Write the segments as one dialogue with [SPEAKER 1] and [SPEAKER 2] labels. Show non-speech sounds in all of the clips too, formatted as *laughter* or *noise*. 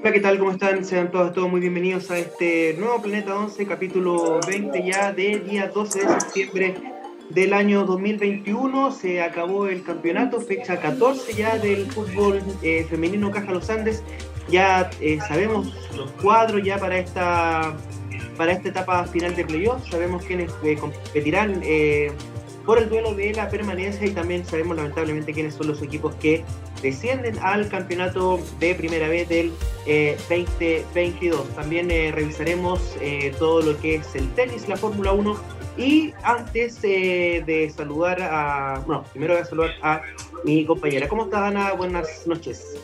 [SPEAKER 1] Hola, ¿qué tal? ¿Cómo están? Sean todos, todos muy bienvenidos a este nuevo Planeta 11, capítulo 20 ya de día 12 de septiembre del año 2021. Se acabó el campeonato, fecha 14 ya del fútbol eh, femenino Caja Los Andes. Ya eh, sabemos los cuadros ya para esta, para esta etapa final de playoff. Sabemos quiénes eh, competirán por el duelo de la permanencia y también sabemos lamentablemente quiénes son los equipos que descienden al campeonato de primera vez del 2022. Eh, también eh, revisaremos eh, todo lo que es el tenis, la Fórmula 1 y antes de saludar a, bueno, primero voy a saludar a mi compañera. ¿Cómo estás Ana? Buenas noches.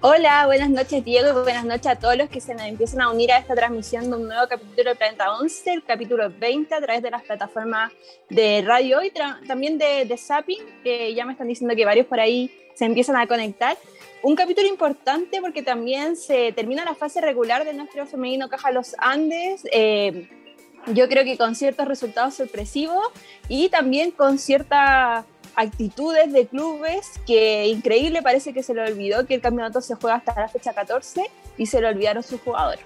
[SPEAKER 2] Hola, buenas noches Diego y buenas noches a todos los que se nos empiezan a unir a esta transmisión de un nuevo capítulo de Planeta 11, el capítulo 20 a través de las plataformas de radio y también de, de Zapping, que ya me están diciendo que varios por ahí se empiezan a conectar. Un capítulo importante porque también se termina la fase regular de nuestro femenino Caja Los Andes. Eh, yo creo que con ciertos resultados sorpresivos y también con cierta actitudes de clubes que increíble parece que se le olvidó que el campeonato se juega hasta la fecha 14 y se le olvidaron sus jugadores.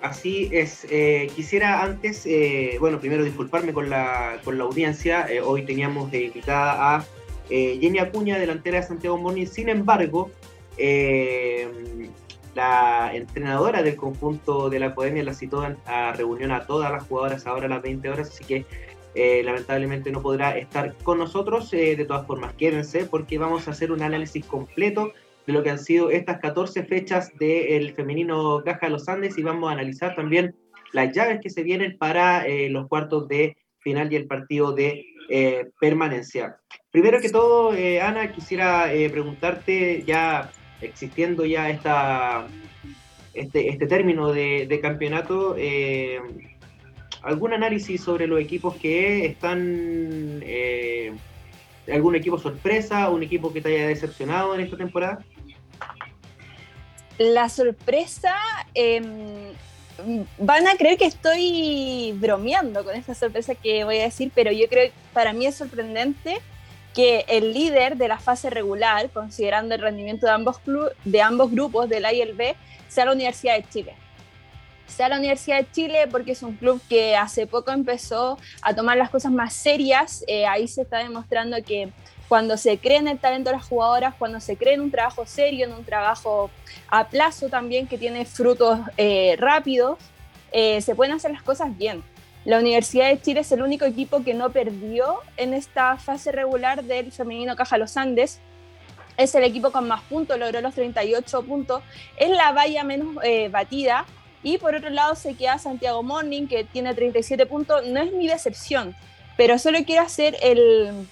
[SPEAKER 1] Así es, eh, quisiera antes, eh, bueno, primero disculparme con la, con la audiencia, eh, hoy teníamos de invitada a Jenny Acuña, delantera de Santiago Morning, sin embargo, la entrenadora del conjunto de la Academia la citó a reunión a todas las jugadoras ahora a las 20 horas, así que eh, lamentablemente no podrá estar con nosotros. Eh, de todas formas, quédense porque vamos a hacer un análisis completo de lo que han sido estas 14 fechas del femenino Caja de los Andes y vamos a analizar también las llaves que se vienen para eh, los cuartos de final y el partido de permanencia. Primero que todo, Ana, quisiera preguntarte, ya existiendo ya esta, este, este término de, de campeonato, algún análisis sobre los equipos que están, eh, algún equipo sorpresa, un equipo que te haya decepcionado en esta temporada?
[SPEAKER 2] La sorpresa, em, van a creer que estoy bromeando con esta sorpresa que voy a decir, pero yo creo que para mí es sorprendente que el líder de la fase regular, considerando el rendimiento de ambos, de ambos grupos del A y el B, sea la Universidad de Chile sea la Universidad de Chile porque es un club que hace poco empezó a tomar las cosas más serias. Eh, ahí se está demostrando que cuando se cree en el talento de las jugadoras, cuando se cree en un trabajo serio, en un trabajo a plazo también que tiene frutos eh, rápidos, eh, se pueden hacer las cosas bien. La Universidad de Chile es el único equipo que no perdió en esta fase regular del femenino Caja Los Andes. Es el equipo con más puntos, logró los 38 puntos. Es la valla menos batida, y por otro lado se queda Santiago Morning, que tiene 37 puntos. No es mi decepción, pero solo quiero hacer el,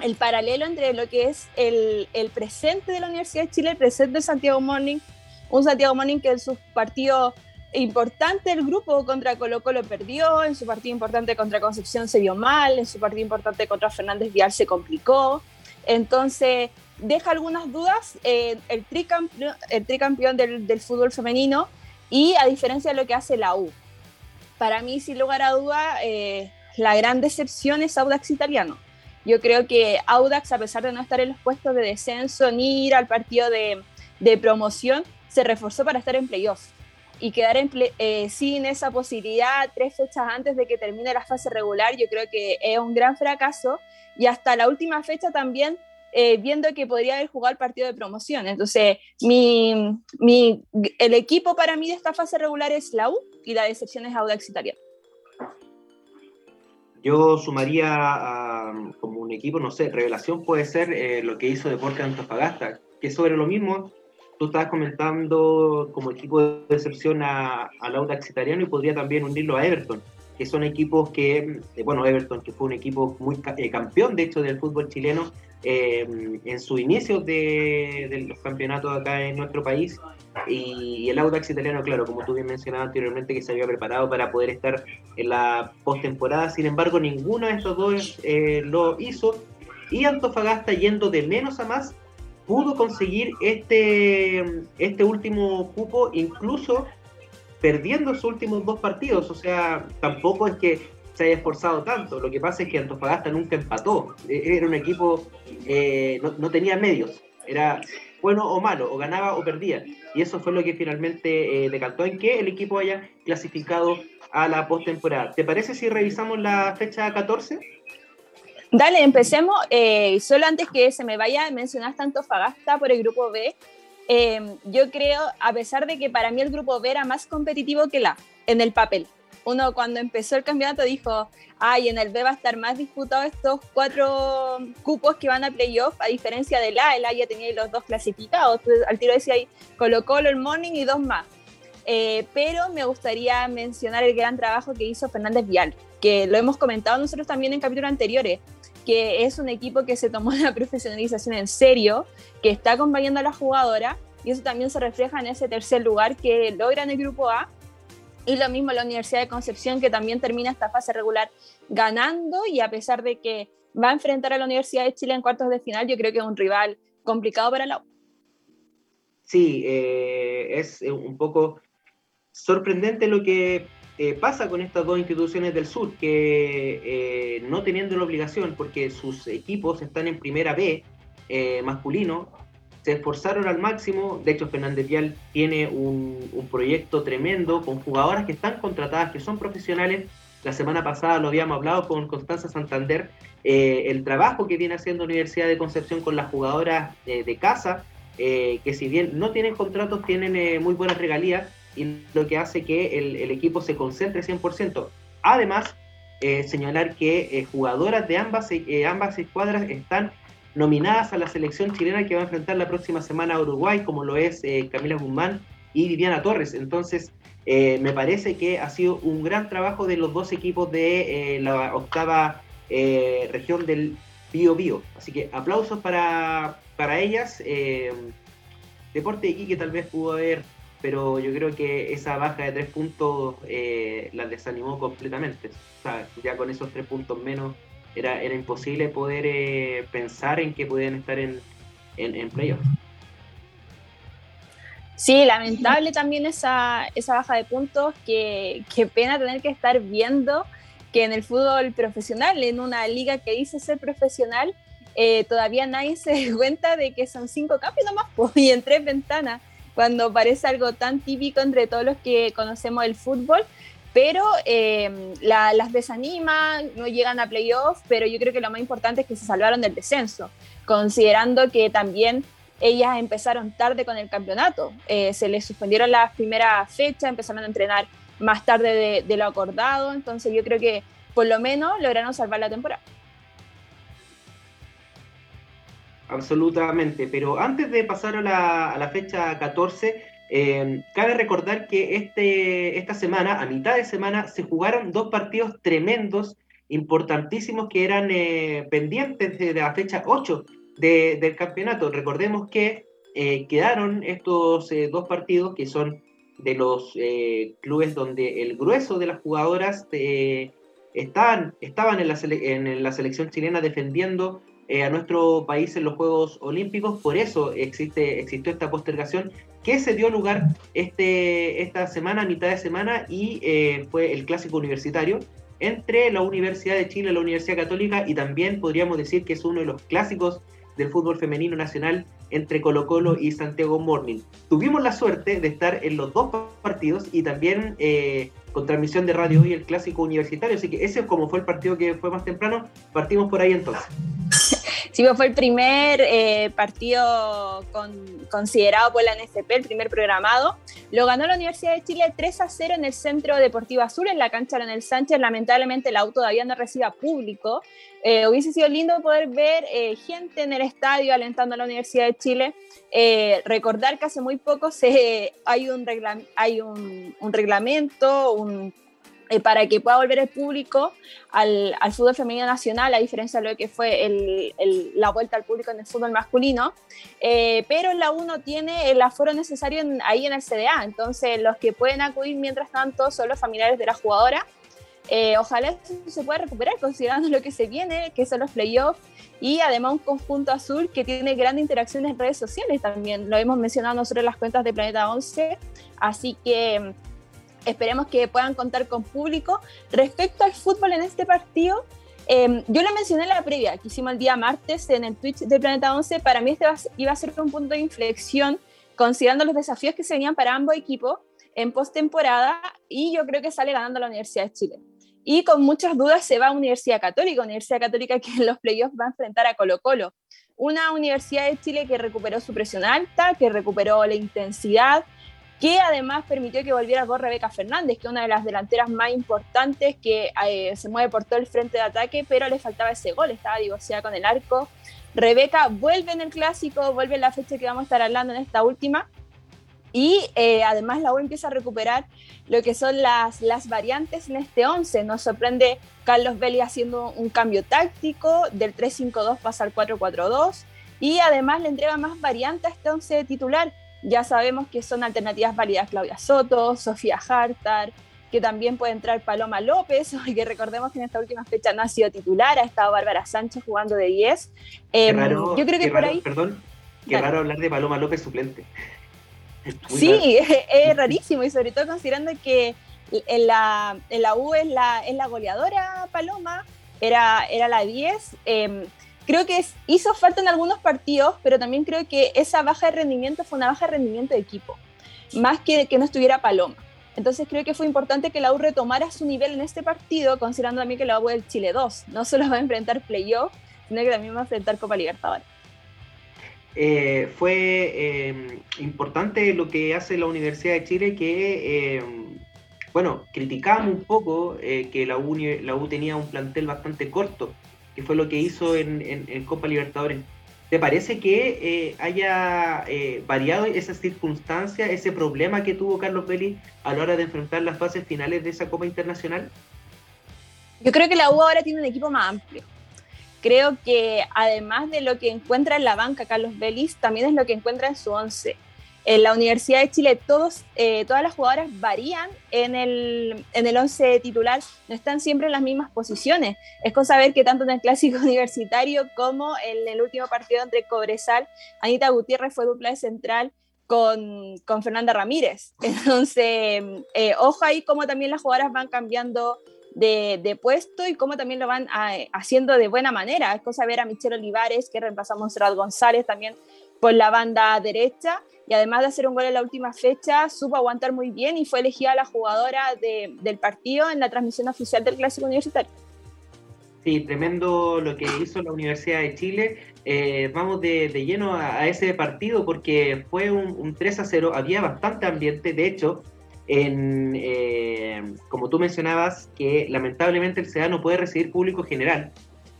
[SPEAKER 2] el paralelo entre lo que es el, el, presente de la Universidad de Chile, el presente de Santiago Morning. Un Santiago Morning que en su partido importante el grupo contra Colo Colo perdió, en su partido importante contra Concepción se vio mal, en su partido importante contra Fernández Vial se complicó. Entonces, deja algunas dudas. Eh, el, tricampeón, el tricampeón del, del fútbol femenino y a diferencia de lo que hace la U. Para mí, sin lugar a duda, eh, la gran decepción es Audax Italiano. Yo creo que Audax, a pesar de no estar en los puestos de descenso ni ir al partido de, de promoción, se reforzó para estar en playoff. Y quedar en eh, sin esa posibilidad tres fechas antes de que termine la fase regular, yo creo que es un gran fracaso. Y hasta la última fecha también eh, viendo que podría haber jugado el partido de promoción. Entonces, mi, mi, el equipo para mí de esta fase regular es la U y la decepción es Audax Italiano.
[SPEAKER 1] Yo sumaría como un equipo, no sé, revelación puede ser eh, lo que hizo Deporte Antofagasta, que sobre lo mismo tú estabas comentando como equipo de decepción a, al Audax Italiano y podría también unirlo a Everton que son equipos que, eh, bueno, Everton, que fue un equipo muy campeón, de hecho, del fútbol chileno, eh, en su inicio de, los campeonatos acá en nuestro país. Y, el Audax italiano, claro, como tú bien mencionabas anteriormente, que se había preparado para poder estar en la postemporada. Sin embargo, ninguno de estos dos eh, lo hizo. Y Antofagasta, yendo de menos a más, pudo conseguir este, este último cupo, incluso perdiendo sus últimos dos partidos. O sea, tampoco es que se haya esforzado tanto. Lo que pasa es que Antofagasta nunca empató. E, era un equipo, eh, no, tenía medios. Era bueno o malo, o ganaba o perdía. Y eso fue lo que finalmente eh, decantó en que el equipo haya clasificado a la postemporada. ¿Te parece si revisamos la fecha 14?
[SPEAKER 2] Dale, empecemos. Eh, solo antes que se me vaya, mencionaste Antofagasta por el grupo B. Eh, yo creo, a pesar de que para mí el grupo B era más competitivo que la en el papel. Uno cuando empezó el campeonato dijo, ay, en el B va a estar más disputado estos cuatro cupos que van a playoff, a diferencia del A, el A ya tenía los dos clasificados, al tiro decía ahí Colo Colo, el Morning y dos más. Eh, pero me gustaría mencionar el gran trabajo que hizo Fernández Vial, que lo hemos comentado nosotros también en capítulos anteriores, que es un equipo que se tomó *laughs* la profesionalización en serio, que está acompañando a la jugadora, y eso también se refleja en ese tercer lugar que logra en el grupo A y lo mismo la Universidad de Concepción, que también termina esta fase regular ganando y a pesar de que va a enfrentar a la Universidad de Chile en cuartos de final, yo creo que es un rival complicado para la U.
[SPEAKER 1] Sí, eh, es eh, un poco sorprendente lo que eh, pasa con estas dos instituciones del sur, que no teniendo la obligación, porque sus equipos están en primera B masculino, se esforzaron al máximo. De hecho, Fernández Vial tiene un, proyecto tremendo con jugadoras que están contratadas, que son profesionales. La semana pasada lo habíamos hablado con Constanza Santander, eh, el trabajo que viene haciendo Universidad de Concepción con las jugadoras eh, de casa, eh, que si bien no tienen contratos, tienen muy buenas regalías y lo que hace que el, equipo se concentre 100%. Además, señalar que jugadoras de ambas, ambas escuadras están nominadas a la selección chilena que va a enfrentar la próxima semana a Uruguay, como lo es eh, Camila Guzmán y Viviana Torres. Entonces, eh, me parece que ha sido un gran trabajo de los dos equipos de eh, la octava región del Bio Bio. Así que aplausos para, para ellas. Deporte de que tal vez pudo haber, pero yo creo que esa baja de tres puntos las desanimó completamente. O sea, ya con esos tres puntos menos era, era imposible poder eh, pensar en que podían estar en, en, en playoff.
[SPEAKER 2] Sí, lamentable también esa, esa baja de puntos, que, que, pena tener que estar viendo que en el fútbol profesional, en una liga que dice ser profesional, eh, todavía nadie se da cuenta de que son cinco cambios nomás *laughs* pues, y en tres ventanas, cuando parece algo tan típico entre todos los que conocemos el fútbol, pero eh, las desaniman, no llegan a playoff, pero yo creo que lo más importante es que se salvaron del descenso, considerando que también ellas empezaron tarde con el campeonato, eh, se les suspendieron las primeras fechas, empezaron a entrenar más tarde de, lo acordado, entonces yo creo que por lo menos lograron salvar la temporada.
[SPEAKER 1] Absolutamente, pero antes de pasar a la, a la fecha 14, eh, cabe recordar que este, esta semana, a mitad de semana, se jugaron dos partidos tremendos, importantísimos, que eran eh, pendientes de la fecha 8 del campeonato. Recordemos que eh, quedaron estos dos partidos que son de los clubes donde el grueso de las jugadoras estaban, estaban en, la en la selección chilena defendiendo a nuestro país en los Juegos Olímpicos. Por eso existe, existió esta postergación que se dio lugar este, esta semana, mitad de semana, y eh, fue el clásico universitario entre la Universidad de Chile y la Universidad Católica, y también podríamos decir que es uno de los clásicos del fútbol femenino nacional entre Colo Colo y Santiago Morning. Tuvimos la suerte de estar en los dos partidos y también eh, con transmisión de radio y el clásico universitario, así que ese como fue el partido que fue más temprano, partimos por ahí entonces.
[SPEAKER 2] Sí, pues fue el primer eh, partido considerado por la NFP, el primer programado. Lo ganó la Universidad de Chile 3 a 0 en el Centro Deportivo Azul, en la cancha Leonel Sánchez. Lamentablemente el auto todavía no reciba público. Eh, hubiese sido lindo poder ver eh, gente en el estadio alentando a la Universidad de Chile. recordar que hace muy poco se, hay, un, hay un reglamento, un eh, para que pueda volver el público al, al, fútbol femenino nacional, a diferencia de lo que fue la vuelta al público en el fútbol masculino. Eh, pero la UNO tiene el aforo necesario ahí en el CDA, entonces los que pueden acudir mientras tanto son los familiares de la jugadora. Eh, ojalá se pueda recuperar considerando lo que se viene, que son los playoffs y además un conjunto azul que tiene grandes interacciones en redes sociales también. Lo hemos mencionado nosotros en las cuentas de Planeta 11, así que Esperemos que puedan contar con público. Respecto al fútbol en este partido, Em, yo lo mencioné en la previa que hicimos el día martes en el Twitch de Planeta 11. Para mí este iba a ser un punto de inflexión considerando los desafíos que se venían para ambos equipos en postemporada y yo creo que sale ganando la Universidad de Chile. Y con muchas dudas se va a Universidad Católica, Universidad Católica que en los playoffs va a enfrentar a Colo Colo. Una Universidad de Chile que recuperó su presión alta, que recuperó la intensidad, que además permitió que volviera con Rebeca Fernández, que es una de las delanteras más importantes, que eh, se mueve por todo el frente de ataque, pero le faltaba ese gol, estaba divorciada con el arco. Rebeca vuelve en el clásico, vuelve en la fecha que vamos a estar hablando en esta última, y eh, además la U empieza a recuperar lo que son las, las variantes en este 11. Nos sorprende Carlos Belli haciendo un cambio táctico, del 3-5-2 pasa al 4-4-2 y además le entrega más variantes a este 11 titular. Ya sabemos que son alternativas válidas Claudia Soto, Sofía Hartar, que también puede entrar Paloma López, *laughs* que recordemos que en esta última fecha no ha sido titular, ha estado Bárbara Sánchez jugando de 10.
[SPEAKER 1] Em, yo creo que por ahí... Perdón, qué raro hablar de Paloma López suplente. *laughs*
[SPEAKER 2] sí, *laughs* es, rarísimo y sobre todo considerando que en la, en la U es la, es la goleadora Paloma, era, era la 10. Em, creo que hizo falta en algunos partidos, pero también creo que esa baja de rendimiento fue una baja de rendimiento de equipo, más que que no estuviera Paloma. Entonces creo que fue importante que la U retomara su nivel en este partido, considerando también que la U es el Chile 2. No solo va a enfrentar playoff, sino que también va a enfrentar Copa Libertadores.
[SPEAKER 1] Eh, fue em, importante lo que hace la Universidad de Chile, que, em, bueno, criticamos un poco eh, que la U, la U tenía un plantel bastante corto, que fue lo que hizo en, Copa Libertadores. ¿Te parece que eh, haya variado esa circunstancia, ese problema que tuvo Carlos Belli a la hora de enfrentar las fases finales de esa Copa Internacional?
[SPEAKER 2] Yo creo que la U ahora tiene un equipo más amplio creo que además de lo que encuentra en la banca Carlos Vélez, también es lo que encuentra en su once. En la Universidad de Chile todos, eh, todas las jugadoras varían en el, en el once titular, no están siempre en las mismas posiciones. Es cosa ver que tanto en el clásico *laughs* universitario como en el último partido entre Cobresal, Anita Gutiérrez fue dupla de central con, con Fernanda Ramírez. *laughs* Entonces, eh, ojo ahí cómo también las jugadoras van cambiando de, puesto y cómo también lo van ah, haciendo de buena manera. Es cosa ver a Michelle Olivares, que reemplazamos a Montserrat González también por la banda derecha. Y además de hacer un gol en la última fecha, supo aguantar muy bien y fue elegida la jugadora del partido en la transmisión oficial del Clásico Universitario.
[SPEAKER 1] Sí, tremendo lo que hizo la Universidad de Chile. Eh, vamos de, lleno a, ese partido porque fue un, un 3 a 0, había bastante ambiente, de hecho, en, eh, como tú mencionabas, que lamentablemente el SEA no puede recibir público general,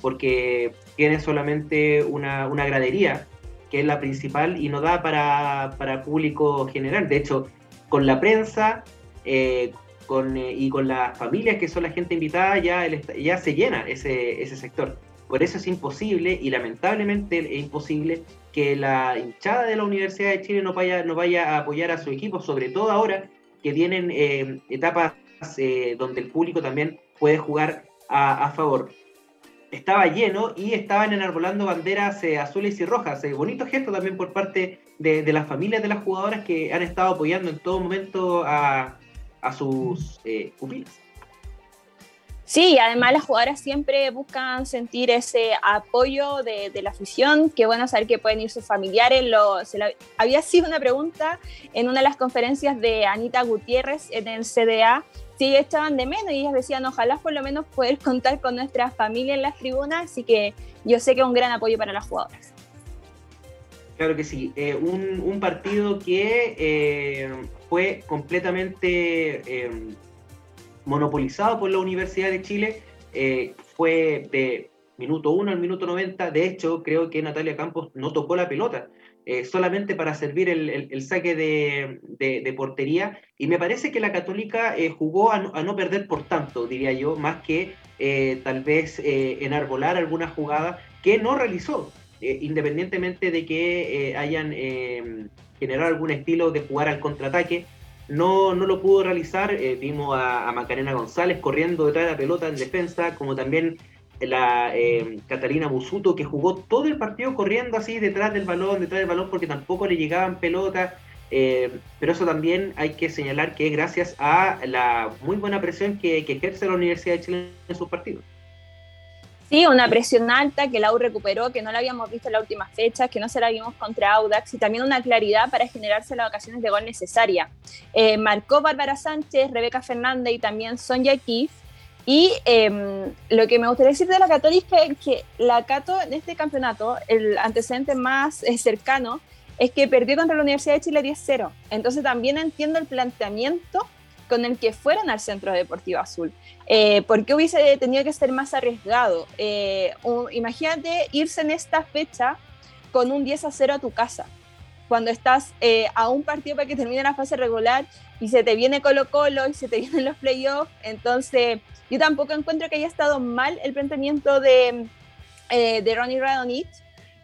[SPEAKER 1] porque tiene solamente una, una gradería, que es la principal, y no da para, para público general. De hecho, con la prensa eh, con, eh, y con las familias, que son la gente invitada, ya, ya se llena ese, ese sector. Por eso es imposible, y lamentablemente es imposible, que la hinchada de la Universidad de Chile no vaya, no vaya a apoyar a su equipo, sobre todo ahora que tienen eh, etapas donde el público también puede jugar a, favor. Estaba lleno y estaban enarbolando banderas eh, azules y rojas. bonito gesto también por parte de, las familias de las jugadoras que han estado apoyando en todo momento a, sus pupilas.
[SPEAKER 2] Sí, además las jugadoras siempre buscan sentir ese apoyo de, la afición, qué bueno saber que pueden ir sus familiares. Lo, había sido una pregunta en una de las conferencias de Anita Gutiérrez en el CDA, si ellas estaban de menos y ellas decían, ojalá por lo menos poder *laughs* contar con nuestra familia en las tribunas, así que yo sé que es un gran apoyo para las jugadoras.
[SPEAKER 1] Claro que sí, eh, un, partido que eh, fue completamente... Eh, monopolizado por la Universidad de Chile, eh, fue de minuto 1 al minuto 90. De hecho, creo que Natalia Campos no tocó la pelota, eh, solamente para servir el, saque de, portería. Y me parece que la Católica eh, jugó a no, perder por tanto, diría yo, más que tal vez enarbolar alguna jugada que no realizó, independientemente de que hayan generado algún estilo de jugar al contraataque no, no lo pudo realizar. Eh, vimos a, Macarena González corriendo detrás de la pelota en defensa, como también la eh, Catalina Busuto, que jugó todo el partido corriendo así detrás del balón, detrás del balón, porque tampoco le llegaban pelotas. Eh, pero eso también hay que señalar que es gracias a la muy buena presión que, ejerce la Universidad de Chile en sus partidos.
[SPEAKER 2] Sí, una presión alta que la U recuperó, que no la habíamos visto en las últimas fechas, que no se la vimos contra Audax y también una claridad para generarse las ocasiones de gol necesaria. Eh, marcó Bárbara Sánchez, Rebeca Fernández y también Sonja Kif. Y em, lo que me gustaría decir de la Católica es que la Cato en este campeonato, el antecedente más eh, cercano, es que perdió contra la Universidad de Chile 10-0. Entonces también entiendo el planteamiento con el que fueron al Centro Deportivo Azul. Eh, ¿Por qué hubiese tenido que ser más arriesgado? Eh, imagínate irse en esta fecha con un 10 a 0 a tu casa, cuando estás eh, a un partido para que termine la fase regular y se te viene Colo Colo y se te *laughs* vienen los playoffs. Entonces, yo tampoco encuentro que haya estado mal el planteamiento de, de Ronnie Radonich.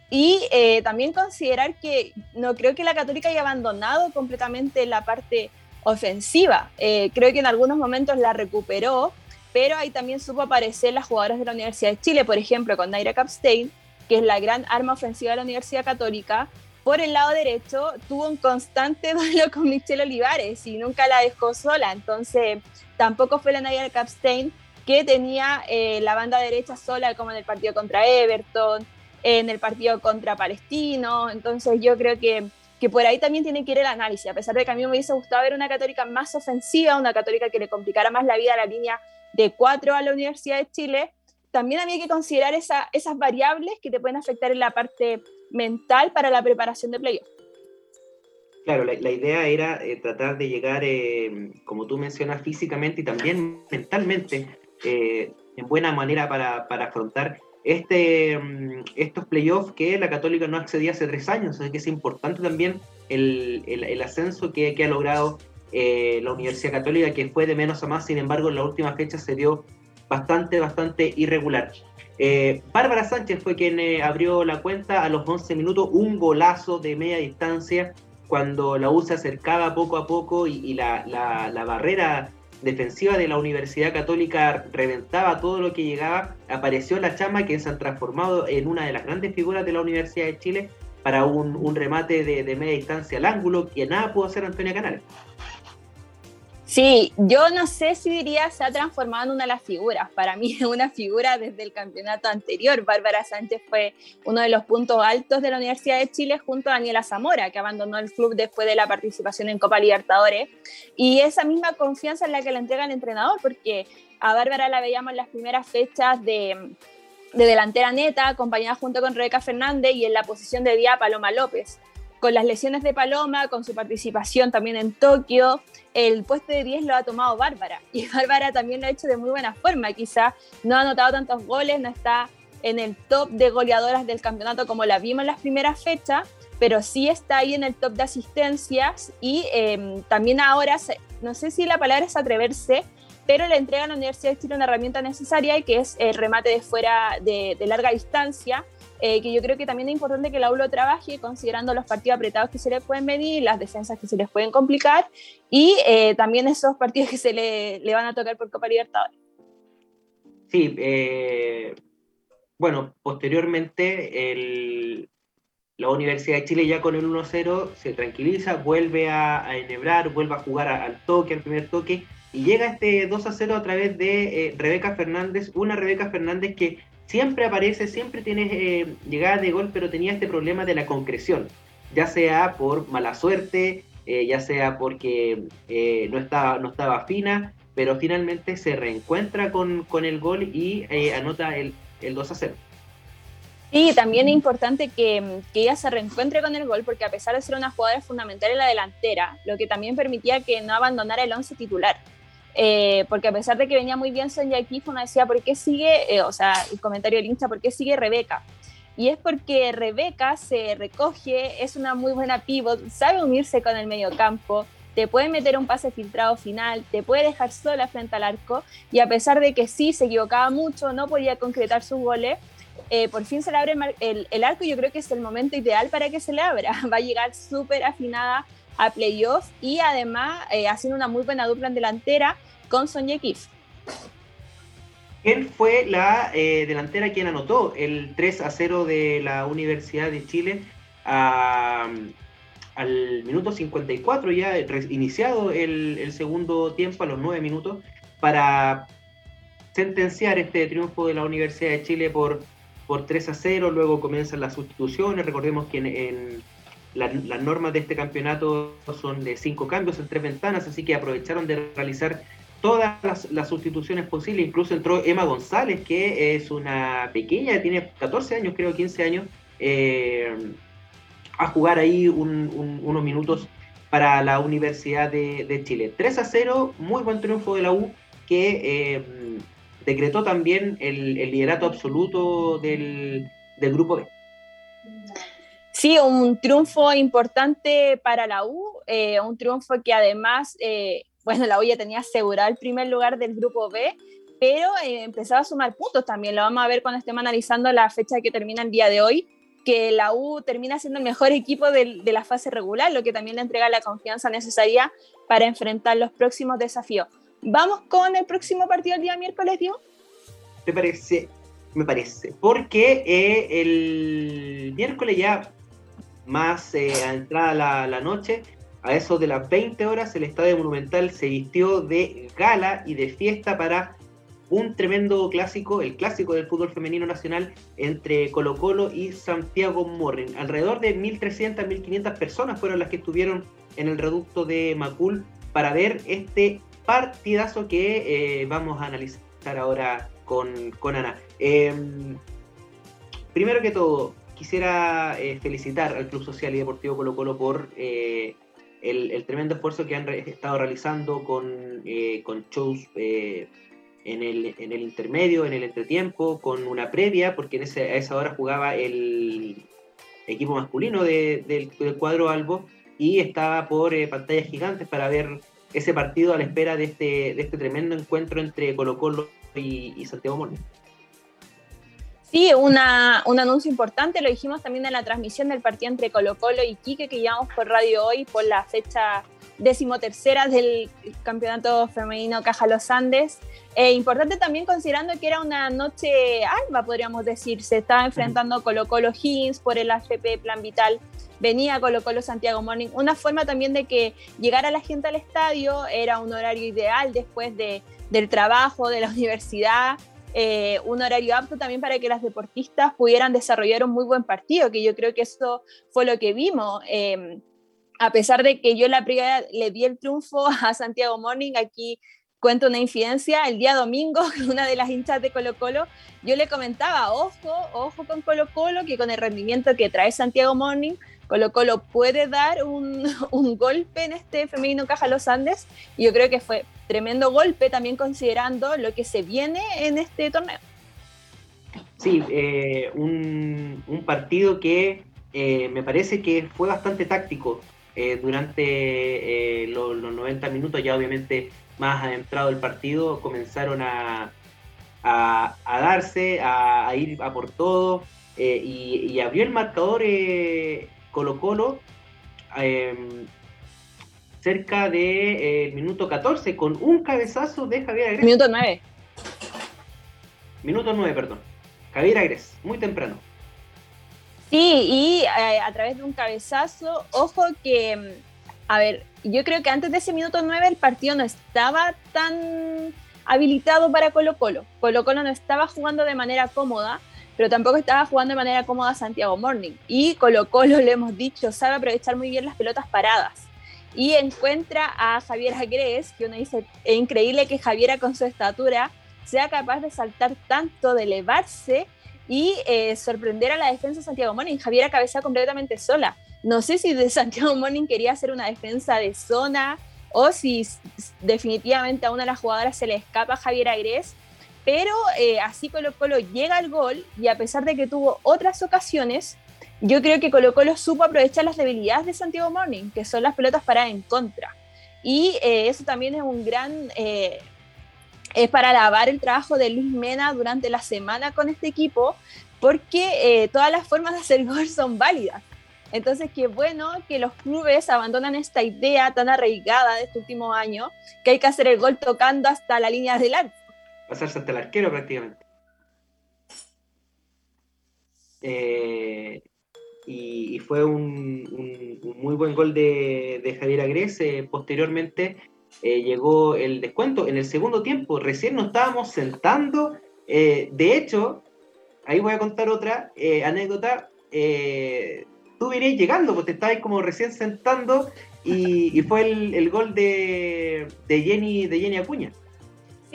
[SPEAKER 2] Y también considerar que no creo que la Católica haya abandonado completamente la parte ofensiva. Eh, creo que en algunos momentos la recuperó, pero ahí también supo aparecer las jugadoras de la Universidad de Chile, por ejemplo, con Naira Capstein, que es la gran arma ofensiva de la Universidad Católica. Por el lado derecho tuvo un constante *laughs* duelo con Michelle Olivares y nunca la dejó sola, entonces tampoco fue la Naira Capstein que tenía eh, la banda derecha sola como en el partido contra Everton, en el partido contra Palestino, entonces yo creo que que por ahí también tiene que ir el análisis, a pesar de que a mí me hubiese gustado ver una católica más ofensiva, una católica que le complicara más la vida a la línea de cuatro a la Universidad de Chile, también había que considerar esa, esas variables que te pueden afectar en la parte mental para la preparación de playoff.
[SPEAKER 1] Claro, la, idea era eh, tratar de llegar, eh, como tú mencionas, físicamente y también mentalmente, eh, en buena manera para, para afrontar este, mm, estos playoffs que la Católica no accedía hace tres años, así que es importante también el, el, ascenso que, que, ha logrado la Universidad Católica, que fue de menos a más, sin embargo en la última fecha se dio bastante, bastante irregular. Eh, Bárbara Sánchez fue quien eh, abrió la cuenta a los 11 minutos, un golazo de media distancia cuando la U se acercaba poco a poco y, la barrera defensiva de la Universidad Católica reventaba todo lo que llegaba, apareció la chama que se han transformado en una de las grandes figuras de la Universidad de Chile para un, remate de, de, media distancia al ángulo que nada pudo hacer Antonia Canales.
[SPEAKER 2] Sí, yo no sé si diría se ha transformado en una de las figuras. Para mí es una figura desde el campeonato anterior. Bárbara Sánchez fue uno de los puntos altos de la Universidad de Chile junto a Daniela Zamora, que abandonó el club después de la participación en Copa Libertadores. Y esa misma confianza es la que le entrega el entrenador, porque a Bárbara la veíamos en las primeras fechas de, de delantera neta, acompañada junto con Rebeca Fernández y en la posición de día Paloma López con las lesiones de Paloma, con su participación también en Tokio, el puesto de 10 lo ha tomado Bárbara. *laughs* Y Bárbara también lo ha hecho de muy buena forma. Quizá no ha anotado tantos goles, no está en el top de goleadoras del campeonato como la vimos en las primeras fechas, pero sí está ahí en el top de asistencias y em, también ahora, no sé si la palabra es atreverse, pero le entrega a la Universidad de Chile una herramienta necesaria que es el remate de fuera de larga distancia, eh, que yo creo que también es importante que la U lo trabaje considerando los partidos apretados que se le pueden venir, las defensas que se les pueden complicar y eh, también esos partidos que se le, le, van a tocar por Copa Libertadores.
[SPEAKER 1] Sí, eh, bueno, posteriormente el, la Universidad de Chile ya con el 1-0 se tranquiliza, vuelve a, a, enhebrar, vuelve a jugar al toque, al primer toque, y llega este 2-0 a través de Rebeca Fernández, una Rebeca Fernández que siempre aparece, siempre tiene eh, llegada de gol, pero tenía este problema de la concreción, ya sea por mala suerte, eh, ya sea porque eh, no, estaba, no estaba fina, pero finalmente se reencuentra con, con el gol y anota el, el 2 a 0.
[SPEAKER 2] Sí, también es importante que, que, ella se reencuentre con el gol, porque a pesar de ser una jugadora fundamental en la delantera, lo que también permitía que no abandonara el 11 titular. Eh, porque a pesar de que venía muy bien Sonja Kif, uno decía, ¿por qué sigue, eh, o sea, el comentario del hincha, ¿por qué sigue Rebeca? Y es porque Rebeca se recoge, es una muy buena pivot, sabe unirse con el mediocampo, te puede meter un pase filtrado final, te puede dejar sola frente al arco, y a pesar de que sí se equivocaba mucho, no podía concretar sus goles, eh, por fin se le abre el, el, arco y yo creo que es el momento ideal para que se le abra. *laughs* Va a llegar súper afinada a playoff y además eh, haciendo una muy buena dupla en delantera con Sonja Kif.
[SPEAKER 1] ¿Quién fue la eh, delantera quien anotó el 3 a 0 de la Universidad de Chile al minuto 54, ya iniciado el, segundo tiempo, a los 9 minutos, para sentenciar este triunfo de la Universidad de Chile por, por 3 a 0, luego comienzan las sustituciones, recordemos que en, las normas de este campeonato son de cinco cambios en tres ventanas, así que aprovecharon de realizar todas las, sustituciones posibles, incluso entró Emma González, que es una pequeña, tiene 14 años, creo 15 años, eh, a jugar ahí unos minutos para la Universidad de, Chile. 3 a 0, muy buen triunfo de la U que eh, decretó también el, liderato absoluto del, grupo B.
[SPEAKER 2] Sí, un triunfo importante para la U, eh, un triunfo que además, bueno, la U ya tenía asegurado el primer lugar del grupo B, pero empezaba a sumar puntos también. Lo vamos a ver cuando estemos analizando la fecha que termina el día de hoy que la U termina siendo el mejor equipo de, la fase regular, lo que también le entrega la confianza necesaria para enfrentar los próximos desafíos. ¿Vamos con el próximo partido el día miércoles, Diego?
[SPEAKER 1] Me parece, me parece, porque eh, el miércoles ya más eh, a entrada la, la noche, a eso de las 20 horas, el Estadio Monumental se vistió de gala y de fiesta para un tremendo clásico, el clásico del fútbol femenino nacional entre Colo Colo y Santiago Morning. Alrededor de 1.300, 1.500 personas fueron las que estuvieron en el reducto de Macul para ver este partidazo que eh, vamos a analizar ahora con, con Ana. Em, primero que todo, quisiera eh, felicitar al Club Social y Deportivo Colo Colo por eh, el, tremendo esfuerzo que han estado realizando con, con shows en el, en el intermedio, en el entretiempo, con una previa, porque en ese, a esa hora jugaba el equipo masculino del, cuadro Albo y estaba por eh, pantallas gigantes para ver ese partido a la espera de este, de este tremendo encuentro entre Colo Colo y, Santiago Morning.
[SPEAKER 2] Sí, una, un anuncio importante, lo dijimos también en la transmisión del partido entre Colo Colo y Quique que llevamos por radio hoy por la fecha decimotercera del campeonato femenino Caja Los Andes. Eh, importante también considerando que era una noche alba, podríamos decir. Se estaba enfrentando Colo Colo Higgins por el AFP Plan Vital. Venía Colo Colo Santiago Morning. Una forma también de que llegara la gente al estadio. Era un horario ideal después de, del trabajo, de la *laughs* universidad. Eh, un horario apto también para que las deportistas pudieran desarrollar un muy buen partido, que yo creo que eso fue lo que vimos. Eh, a pesar de que yo la primera le di el triunfo *laughs* a Santiago Morning, aquí cuento una incidencia, el día domingo, *laughs* una de las hinchas de Colo Colo, yo le comentaba, ojo, ojo con Colo Colo, que con el rendimiento que trae Santiago Morning, Colo Colo puede dar un, *laughs* un golpe en este femenino Caja Los Andes, y yo creo que fue tremendo golpe también considerando lo que se viene en este torneo.
[SPEAKER 1] Sí, eh, un, un, partido que eh, me parece que fue bastante táctico. Eh, durante los, 90 minutos, ya obviamente más adentrado el partido, comenzaron a, a, darse, a, ir a por todo, y, abrió el marcador Colo Colo em, cerca de minuto 14 con un cabezazo de Javier Agres.
[SPEAKER 2] Minuto 9.
[SPEAKER 1] Minuto 9, perdón. Javier Agres, muy temprano.
[SPEAKER 2] Sí, y eh, a través de un cabezazo, ojo que, mm, a ver, yo creo que antes de ese minuto 9 el partido no estaba tan habilitado para Colo Colo. Colo Colo no estaba jugando de manera cómoda, pero tampoco estaba jugando de manera cómoda Santiago Morning. Y Colo Colo, *laughs* le hemos dicho, sabe aprovechar muy bien las pelotas paradas. Y encuentra a Javier Agres, que uno dice, es increíble que Javiera con su estatura sea capaz de saltar tanto, de elevarse y eh, sorprender a la defensa de Santiago Morning. Javiera cabeza completamente sola. No sé si de *laughs* Santiago Morning quería hacer una defensa de zona o si definitivamente a una de las jugadoras se le escapa Javier Agres, pero eh, así Colo Colo llega al gol y a pesar de que tuvo otras ocasiones, yo creo que Colo Colo supo aprovechar las debilidades de Santiago Morning, que son las pelotas paradas en contra. Y eh, eso también es un gran es para alabar el trabajo de Luis Mena durante la semana con este equipo, porque eh, todas las formas de hacer gol son válidas. Entonces, qué bueno que los clubes abandonan esta idea tan arraigada de este último año, que hay que hacer el gol tocando hasta la línea del arco.
[SPEAKER 1] Pasarse hasta el arquero prácticamente. Eh, y, fue un, muy buen gol de, Javier Agres. Posteriormente, eh, llegó el descuento en el segundo tiempo. Recién nos estábamos sentando. Eh, de hecho, ahí voy a contar otra anécdota. tú venías llegando, pues te estabas como recién sentando y, fue el, gol de, Jenny, de Jenny Acuña.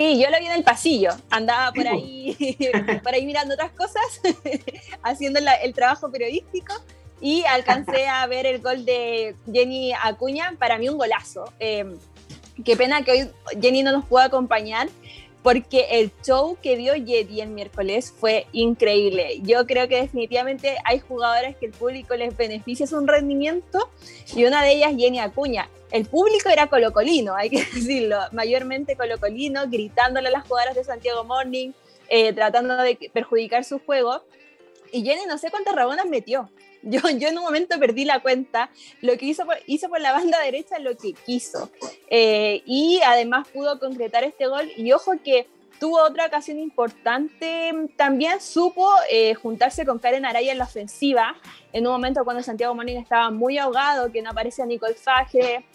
[SPEAKER 2] Sí, yo lo vi en el pasillo, andaba por ahí, *laughs* por ahí mirando otras cosas, *laughs* haciendo el trabajo periodístico y alcancé a ver el gol de Jenny Acuña, para mí un golazo. Qué pena que hoy Jenny no nos pueda acompañar porque el show que dio Jenny el miércoles fue increíble. Yo creo que definitivamente hay jugadoras que el público les beneficia su rendimiento y una de ellas Jenny Acuña. El público era colocolino, hay que *laughs* decirlo, mayormente colocolino, gritándole a las jugadoras de Santiago Morning, eh, tratando de perjudicar su juego. Y Jenny no sé cuántas rabonas metió, yo, yo en un momento perdí la cuenta. Lo que hizo por, hizo por la banda derecha lo que quiso. Eh, y además pudo concretar este gol. Y ojo que tuvo otra ocasión importante. También supo eh, juntarse con Karen Araya en la ofensiva. En un momento cuando Santiago Monín estaba muy ahogado, que no aparecía Nicole Faje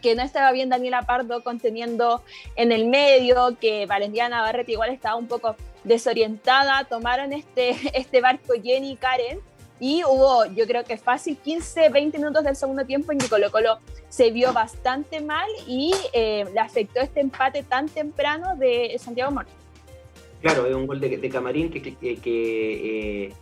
[SPEAKER 2] que no estaba bien Daniela Pardo conteniendo en el medio, que Valentiana Navarrete igual estaba un poco desorientada, tomaron este, *laughs* este barco Jenny y Karen y hubo, yo creo que fácil, 15, 20 minutos del segundo tiempo en que Colo Colo se vio bastante mal y eh, le afectó este empate tan temprano de Santiago Mora.
[SPEAKER 1] Claro, es un gol de, Camarín que, eh,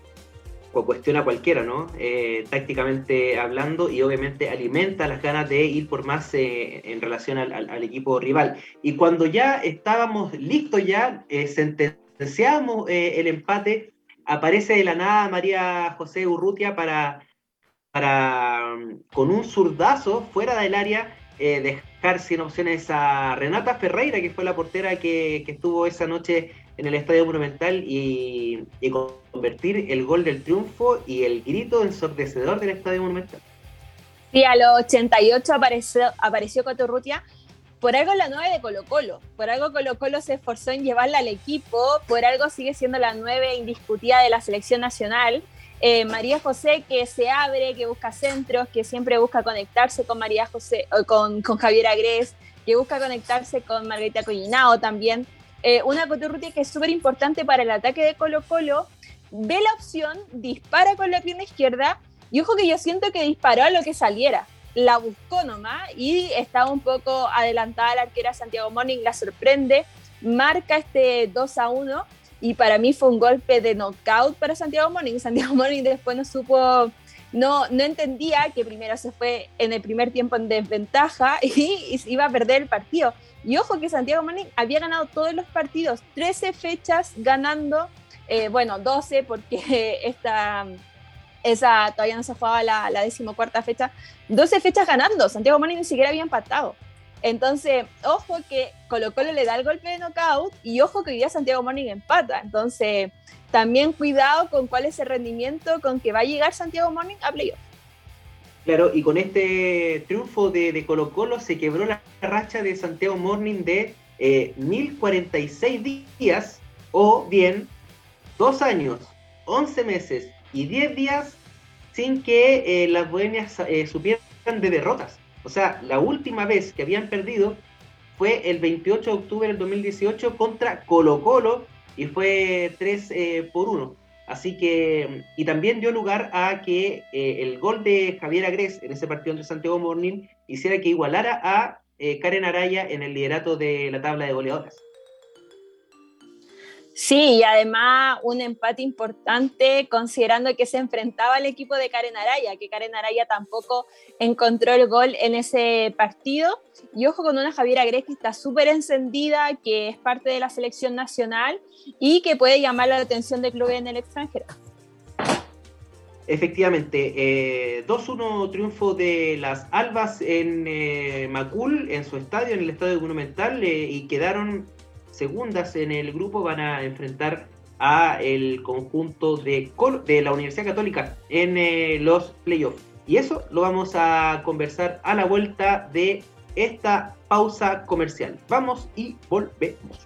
[SPEAKER 1] cuestiona a cualquiera, ¿no? Eh, tácticamente hablando y obviamente alimenta las ganas de ir por más en relación al, al, equipo rival. Y cuando ya estábamos listos, ya sentenciamos el empate, aparece de la nada María José Urrutia para, para con un zurdazo fuera del área, eh, dejar sin opciones a Renata Ferreira, que fue la portera que, estuvo esa noche en el Estadio Monumental y, convertir el gol del triunfo y el grito ensordecedor del Estadio Monumental.
[SPEAKER 2] Sí, a los 88 apareció, apareció Cotorrutia por algo la 9 de Colo Colo, por algo Colo Colo se esforzó en llevarla al equipo, por algo sigue siendo la 9 indiscutida de la selección nacional. Eh, María José que se abre, que busca centros, que siempre busca conectarse con María José, con, con Javier Agrés, que busca conectarse con Margarita Collinao también. Eh, una Coturruti que es súper importante para el ataque de Colo Colo, ve la opción, dispara con la pierna izquierda y ojo que yo siento que disparó a lo que saliera la buscó nomás y estaba un poco adelantada la arquera Santiago Morning, la sorprende, marca este 2 a 1 y para mí fue un golpe de knockout para Santiago Morning. *laughs* Santiago Morning después no supo, no, no entendía que primero se fue en el primer tiempo en desventaja *laughs* y, iba a perder el partido. Y ojo que Santiago Morning había ganado todos los partidos, 13 fechas ganando, eh, bueno, 12 porque *laughs* esta esa todavía no se jugaba la, la decimocuarta fecha, 12 fechas ganando, Santiago Moni ni siquiera había empatado. Entonces, ojo que Colo Colo le da el golpe de knockout y ojo que hoy día Santiago Morning empata. Entonces, también cuidado con cuál es el rendimiento con que va a llegar Santiago Morning a playoff.
[SPEAKER 1] Claro, y con este triunfo de, de, Colo Colo se quebró la racha de Santiago Morning de 1046 eh, días o bien dos años, 11 meses y 10 días sin que eh, las bohemias eh, supieran de derrotas. O sea, la última vez que habían perdido fue el 28 de octubre del 2018 contra Colo Colo y fue 3 eh, por 1. Así que, y también dio lugar a que el gol de Javier Agres en ese partido entre Santiago Morning hiciera que igualara a Karen Araya en el liderato de la tabla de goleadoras.
[SPEAKER 2] Sí, y además un empate importante considerando que se enfrentaba al equipo de Karen Araya, que Karen Araya tampoco encontró el gol en ese partido. Y ojo con una Javiera Gres que está súper encendida, que es parte de la selección nacional y que puede llamar la atención de clubes en el extranjero.
[SPEAKER 1] Efectivamente, 2-1 eh, triunfo de las Albas en eh, Macul, en su estadio, en el estadio monumental, eh, y quedaron segundas en el grupo van a enfrentar a el conjunto de, de la Universidad Católica en eh, los playoffs. Y eso lo vamos a conversar a la vuelta de esta pausa comercial. Vamos y volvemos.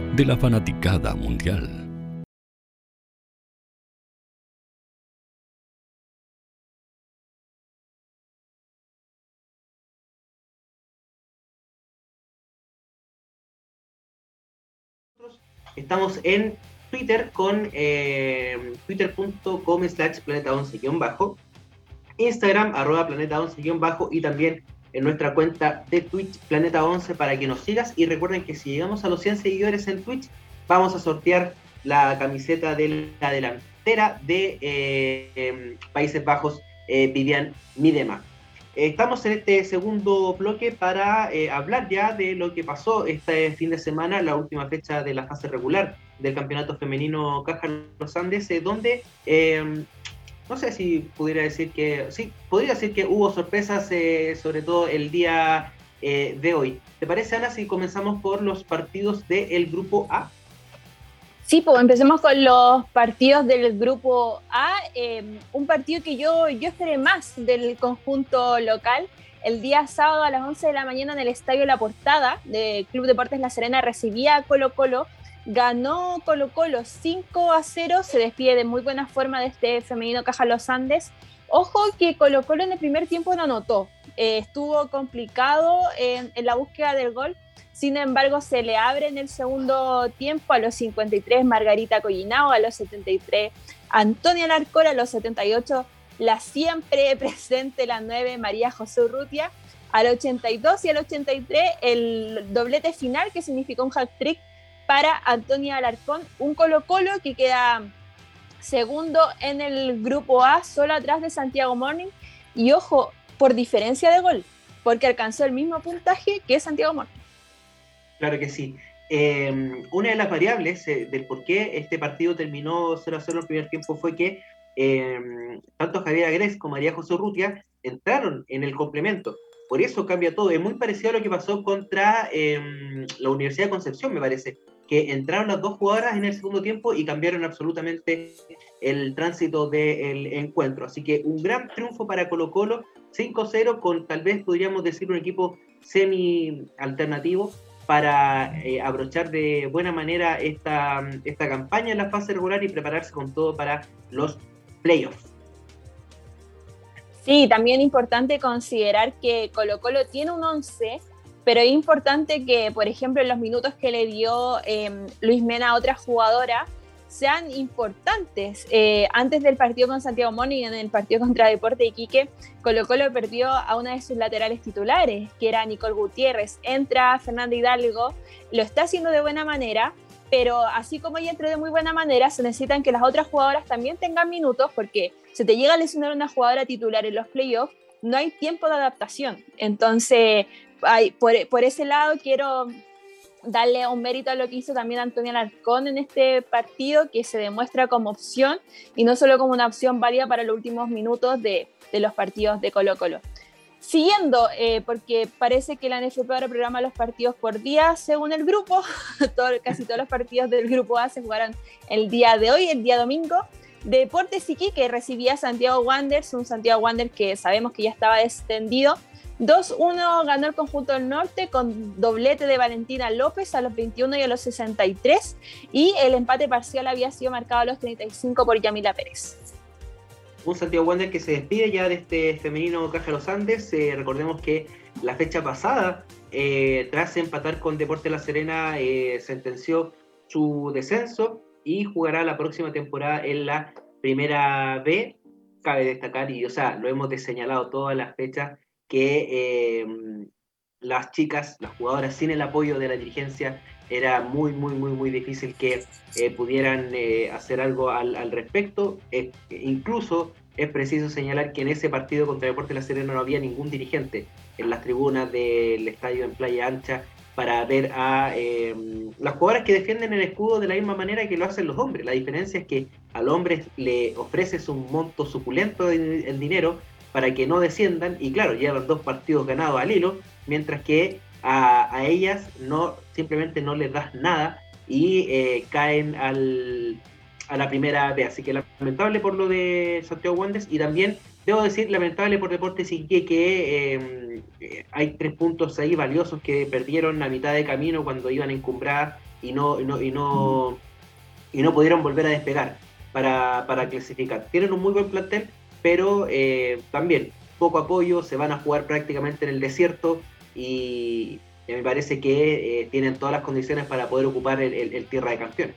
[SPEAKER 3] de la fanaticada mundial.
[SPEAKER 1] Estamos en Twitter con eh, twitter.com slash planeta 11-bajo, Instagram arroba planeta 11-bajo y también en nuestra cuenta de Twitch Planeta 11 para que nos sigas y recuerden que si llegamos a los 100 seguidores en Twitch vamos a sortear la camiseta de la delantera de eh, em, Países Bajos eh, Vivian Midema. Estamos en este segundo bloque para eh, hablar ya de lo que pasó este fin de semana, la última fecha de la fase regular del campeonato femenino Caja Los Andes, donde em, no sé si pudiera decir que, sí, podría decir que hubo sorpresas, eh, sobre todo el día eh, de hoy. ¿Te parece, Ana, si comenzamos por los partidos del grupo A?
[SPEAKER 2] Sí, pues empecemos con los partidos del grupo A, em, un partido que yo, yo esperé más del conjunto local. El día sábado a las 11 de la mañana en el Estadio La Portada de Club Deportes La Serena recibía a Colo Colo ganó Colo Colo 5 a 0, se despide de muy buena forma de este femenino Caja Los Andes. Ojo que Colo Colo en el primer tiempo no anotó, eh, estuvo complicado en, la búsqueda del gol, sin embargo se le abre en el segundo tiempo a los 53 Margarita Collinao, a los 73 Antonia Larcor, a los 78 la siempre *laughs* presente la 9 María José Urrutia, al 82 y al 83 el doblete final que significó un hat trick para Antonia Alarcón, un Colo Colo que queda segundo en el grupo A, solo atrás de Santiago Morning. Y ojo, por diferencia de gol, porque alcanzó el mismo puntaje que Santiago Morning.
[SPEAKER 1] Claro que sí. Em, una de las variables eh, del por qué este partido terminó 0 a 0 en el primer tiempo fue que em, tanto Javier Agres como María José Urrutia entraron en el complemento. Por eso cambia todo. Es muy parecido a lo que pasó contra em, la Universidad de Concepción, me parece que entraron las dos jugadoras en el segundo tiempo y cambiaron absolutamente el tránsito del encuentro. Así que un gran triunfo para Colo Colo, 5-0 con tal vez podríamos decir un equipo semi alternativo para eh, abrochar de buena manera esta, esta campaña en la fase regular y prepararse con todo para los playoffs.
[SPEAKER 2] Sí, también importante considerar que Colo Colo tiene un 11 pero es importante que, por ejemplo, los minutos que le dio em, Luis Mena a otra jugadora, sean importantes. Eh, antes del partido con Santiago Moni, en el partido contra Deporte Iquique, Colo Colo perdió a una de sus laterales titulares, que era Nicole Gutiérrez. Entra Fernanda Hidalgo, lo está haciendo de buena manera, pero así como ella entró de muy buena manera, se necesitan que las otras jugadoras también tengan minutos, porque si te llega a lesionar una jugadora titular en los playoffs, no hay tiempo de adaptación. Entonces, por, ese lado quiero darle un mérito a lo que hizo también Antonio Alarcón en este partido, que se demuestra como opción y no solo como una opción válida para los últimos minutos de, los partidos de Colo Colo. Siguiendo, eh, porque parece que la NFP ahora programa los partidos por día según el grupo, *laughs* casi todos los partidos del grupo A se jugaron el día de hoy, el día domingo. Deportes que recibía Santiago Wanderers, un Santiago Wanderers que sabemos que ya estaba descendido 2-1 ganó el conjunto del norte con doblete de Valentina López a los 21 y a los 63 y el empate parcial había sido marcado a los 35 por Yamila Pérez.
[SPEAKER 1] Un Santiago Wander que se despide ya de este femenino Caja Los Andes. Eh, recordemos que la fecha pasada, eh, tras empatar con Deporte La Serena, eh, sentenció su descenso y jugará la próxima temporada en la primera B. Cabe destacar, y o sea, lo hemos señalado todas las fechas, que las chicas, las jugadoras, sin el apoyo de la dirigencia, era muy, muy, muy, muy difícil que eh, pudieran eh, hacer algo al, respecto. incluso es preciso señalar que en ese partido contra Deportes La Serena no había ningún dirigente en las tribunas del estadio en Playa Ancha para ver a eh, las jugadoras que defienden el escudo de la misma manera que lo hacen los hombres. La diferencia es que al hombre le ofreces un monto suculento en, dinero para que no desciendan y claro, llevan dos partidos ganados al hilo, mientras que a, ellas no simplemente no les das nada y eh, caen al, a la primera vez. Así que lamentable por lo de Santiago Wanderers y también debo decir lamentable por Deportes Iquique que em, eh, hay tres puntos ahí valiosos que perdieron a mitad de camino cuando iban a encumbrar y no, y no, y no, y no pudieron volver a despegar para, para clasificar. Tienen un muy buen plantel, pero eh, también poco apoyo, se van a jugar prácticamente en el desierto y me parece que eh, tienen todas las condiciones para poder ocupar el tierra de campeones.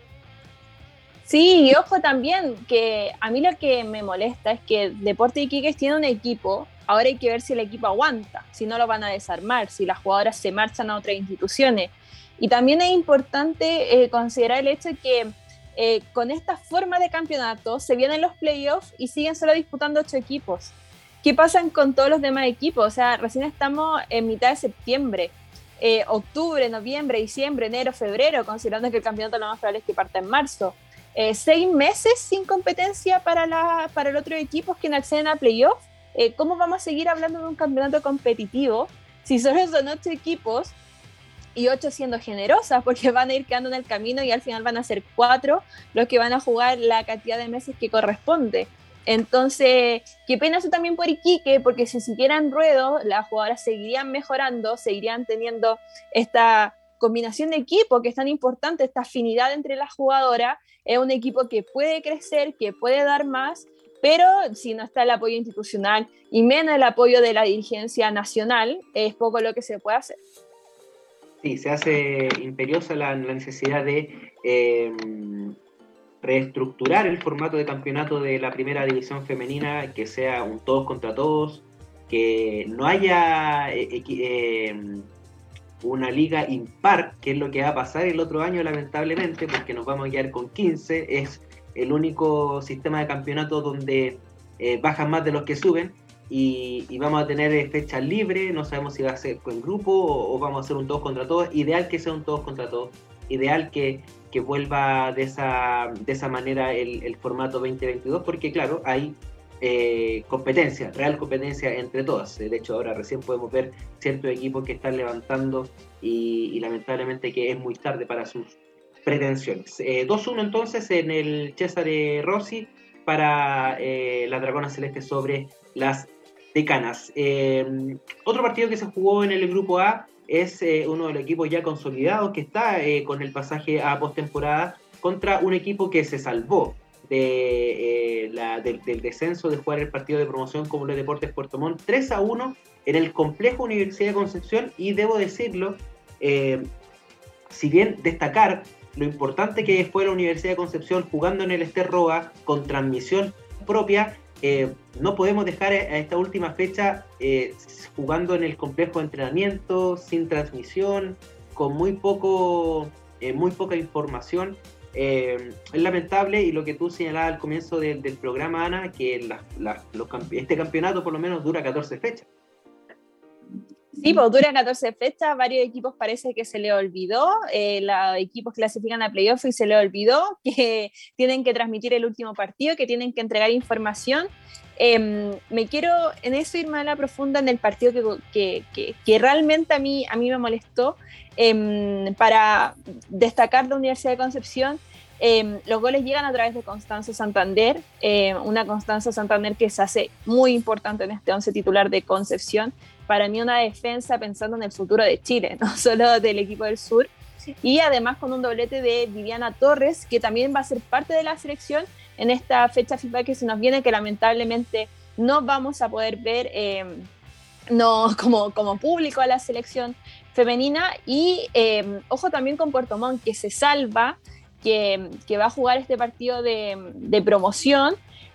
[SPEAKER 2] Sí, y ojo también que a mí lo que me molesta es que Deporte Iquiques tiene un equipo, ahora hay que ver si el equipo aguanta, si no lo van a desarmar, si las jugadoras se marchan a otras instituciones. Y también es importante eh, considerar el hecho de que eh, con esta forma de campeonato se vienen los playoffs y siguen solo disputando ocho equipos. ¿Qué pasa con todos los demás equipos? O sea, recién estamos en mitad de septiembre. Eh, octubre, noviembre, diciembre, enero, febrero, considerando que el campeonato lo más probable es que parta en marzo. Eh, seis meses sin competencia para, la, para el otro equipo que acceden a playoff. Eh, ¿Cómo vamos a seguir hablando de un campeonato competitivo si solo son ocho equipos y ocho siendo generosas? Porque van a ir quedando en el camino y al final van a ser cuatro los que van a jugar la cantidad de meses que corresponde. Entonces, qué pena eso también por Iquique, porque si siguieran ruedo, las jugadoras seguirían mejorando, seguirían teniendo esta combinación de equipo que es tan importante, esta afinidad entre las jugadoras, es un equipo que puede crecer, que puede dar más, pero si no está el apoyo institucional y menos el apoyo de la dirigencia nacional, es poco lo que se puede hacer.
[SPEAKER 1] Sí, se hace imperiosa la, necesidad de em, reestructurar el formato de campeonato de la primera división femenina, que sea un todos contra todos, que no haya eh, em, una liga impar, que es lo que va a pasar el otro año lamentablemente, porque nos vamos a quedar con 15, es el único sistema de campeonato donde eh, bajan más de los que suben y, vamos a tener eh, fechas libres, no sabemos si va a ser con grupo o, vamos a hacer un todos contra todos, ideal que sea un todos contra todos, ideal que, que vuelva de esa, de esa manera el, formato 2022, porque claro, hay eh, competencia, real competencia entre todas. De hecho, ahora recién podemos ver ciertos equipos que están levantando y, lamentablemente que es muy tarde para sus pretensiones. 2-1 eh, entonces en el César Rossi para eh, la Dragona Celeste sobre las decanas. otro partido que se jugó en el grupo A es uno de los equipos ya consolidados que está con el pasaje a postemporada contra un equipo que se salvó de, eh, la, del, descenso de jugar el partido de promoción como los Deportes Puerto Montt 3 a 1 en el complejo Universidad de Concepción y debo decirlo, eh, si bien destacar lo importante que fue la Universidad de Concepción jugando en el Esterroa con transmisión propia, eh, no podemos dejar a esta última fecha jugando en el complejo de entrenamiento, sin transmisión, con muy poco, muy poca información. Eh, es lamentable y lo que tú señalabas al comienzo del programa, Ana, que este campeonato por lo menos dura 14 fechas.
[SPEAKER 2] Sí, pues dura 14 fechas, varios equipos parece que se le olvidó, eh, los equipos clasifican a playoff y se le olvidó *laughs* que tienen que transmitir el último partido, que tienen que entregar información. Em, me quiero en eso ir más a la profunda en el partido que, que, que, realmente a mí, a mí me molestó em, para destacar la Universidad de Concepción. Em, los goles llegan a través de Constanza Santander, una Constanza Santander que se hace muy importante en este once titular de Concepción, para mí una defensa pensando en el futuro de Chile, no *laughs* solo del equipo del sur. Y además con un doblete de Viviana Torres, que también va a ser parte de la selección en esta fecha FIFA que se nos viene, que lamentablemente no vamos a poder ver eh, no, *laughs* como, como público a la selección femenina. Y eh, ojo también con Puerto Montt, que se salva, que, que, va a jugar este partido de, de promoción.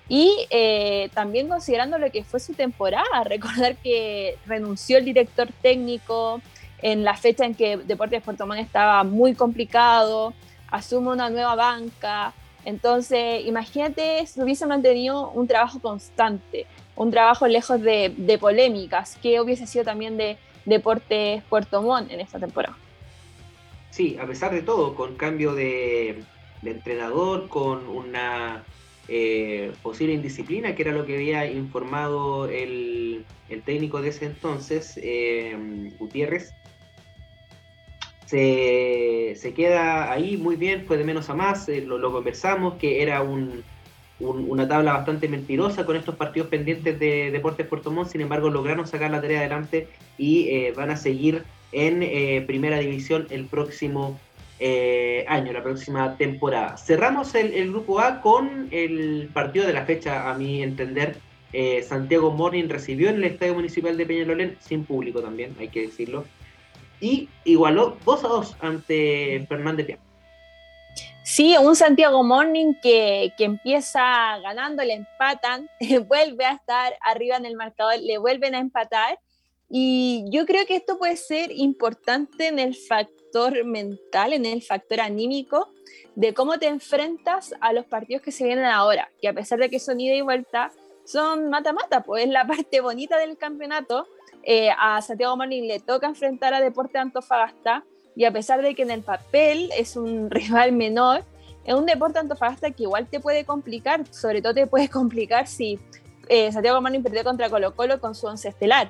[SPEAKER 2] Y eh, también considerando lo que fue su temporada, *laughs* recordar que renunció el director técnico en la fecha en que Deportes Puerto Montt estaba muy complicado, asume una nueva banca, entonces, imagínate si hubiese mantenido un trabajo constante, un trabajo lejos de, polémicas, que hubiese sido también de Deportes Puerto Montt en esta temporada.
[SPEAKER 1] Sí, a pesar de todo, con cambio de entrenador, con una eh, posible indisciplina, que era lo que había informado el, el técnico de ese entonces, eh, Gutiérrez, se, se, queda ahí muy bien, fue de menos a más, eh, lo, conversamos, que era un, un, una tabla bastante mentirosa con estos partidos pendientes de Deportes Puerto Montt, sin embargo lograron sacar la tarea adelante y eh, van a seguir en eh, primera división el próximo eh, año, la próxima temporada. Cerramos el, grupo A con el partido de la fecha, a mi entender. Santiago Morning recibió en el Estadio Municipal de Peñalolén, sin público también, hay que decirlo, y igualó 2 a 2 ante Fernández Vial.
[SPEAKER 2] Sí, un Santiago Morning que, que, empieza ganando, le empatan, *laughs* vuelve a estar arriba en el marcador, le vuelven a empatar. Y yo creo que esto puede ser importante en el factor mental, en el factor anímico, de cómo te enfrentas a los partidos que se vienen ahora, que a pesar de que son ida y vuelta, son mata-mata, pues es la *laughs* parte bonita del campeonato eh, a Santiago Morning le toca enfrentar a Deporte Antofagasta y a pesar de que en el papel es un *laughs* rival menor, es un Deporte Antofagasta que igual te puede complicar, sobre todo te puede *laughs* complicar si eh, Santiago Morning perdió contra Colo Colo con su once estelar.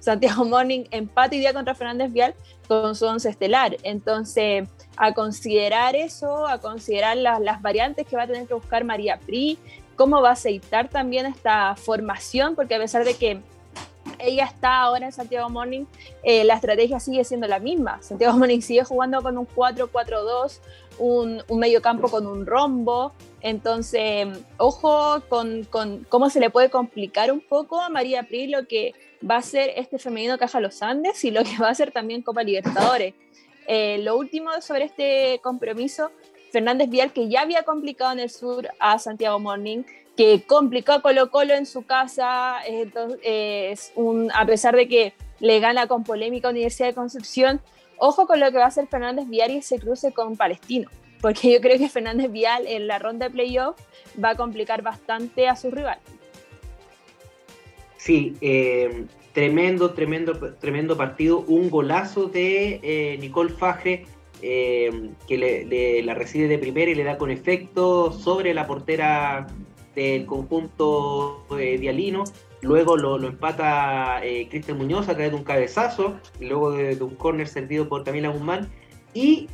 [SPEAKER 2] Santiago Morning empate y día contra Fernández Vial con su once estelar. Entonces, a considerar eso, a considerar las, variantes que va a tener que buscar María Pri, cómo va a aceitar también esta formación, porque a pesar de que ella está ahora en Santiago Morning, eh, la estrategia sigue siendo la misma. Santiago Morning sigue jugando con un 4-4-2, un, un medio campo con un rombo. Entonces, ojo con, cómo se le puede complicar un poco a María Pri lo que va a ser este femenino Caja Los Andes y lo que va a ser también Copa Libertadores. Eh, lo último sobre este compromiso, Fernández Vial, que ya había complicado en el sur a Santiago Morning, que complicó a Colo Colo en su casa, entonces, es un, a pesar de que le gana con polémica a Universidad de Concepción, ojo con lo que va a hacer Fernández Vial y ese cruce con Palestino, porque yo creo que Fernández Vial en la ronda de playoff va a complicar bastante a su rival.
[SPEAKER 1] Sí, eh, tremendo, tremendo, tremendo partido, un golazo de eh, Nicole Faje. Eh, que le, la recibe de primera y le da con efecto sobre la portera del conjunto eh, dialino. Luego lo, empata eh, Cristian Muñoz a través de un cabezazo, luego de, de un córner servido por Camila Guzmán. Y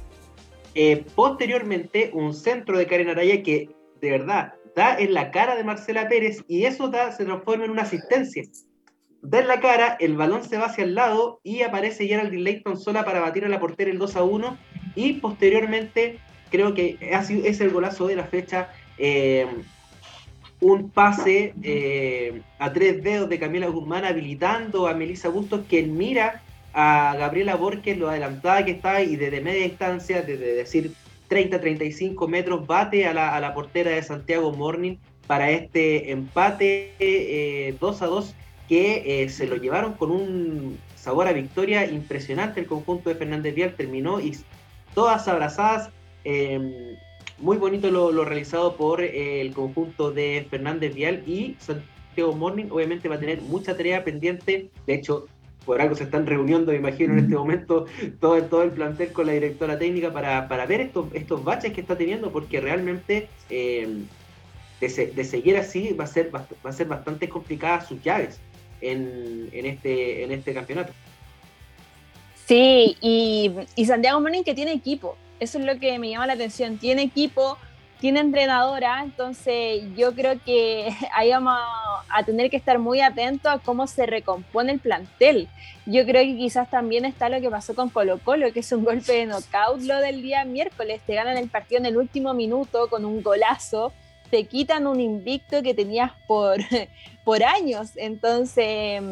[SPEAKER 1] eh, posteriormente un centro de Karen Araya que de verdad da en la cara de Marcela Pérez y eso da, se transforma en una asistencia. Da en la cara, el balón se va hacia el lado y aparece Geraldine Leighton sola para batir a la portera el 2 a 1 y posteriormente creo que es el golazo de la fecha. Eh, un pase eh, a tres dedos de Camila Guzmán habilitando a Melissa Bustos, quien mira a Gabriela Borges, lo adelantada que está y desde media distancia, desde decir 30-35 metros, bate a la, portera de Santiago Morning para este empate eh, 2 a 2 que eh, se lo llevaron con un sabor a victoria impresionante. El conjunto de Fernández Vial terminó y todas abrazadas. Eh, muy bonito lo, lo realizado por eh, el conjunto de Fernández Vial y Santiago Morning. Obviamente va a tener mucha tarea pendiente. De hecho, por algo se están reuniendo, me imagino, en este momento todo, todo el plantel con la directora técnica para, para ver estos, estos baches que está teniendo, porque realmente eh, de, se, de, seguir así va a ser, va a ser bastante complicada sus llaves en, en, este, en este campeonato.
[SPEAKER 2] Sí, y, y Santiago Morning que tiene equipo, eso es lo que me llama la atención. Tiene equipo, tiene entrenadora, entonces yo creo que *laughs* ahí vamos a tener que estar muy atentos a cómo se recompone el plantel. Yo creo que quizás también está lo que pasó con Colo Colo, que es un golpe de knockout lo del día miércoles, te ganan el partido en el último minuto con un golazo, te quitan un invicto que tenías por, *laughs* por años, entonces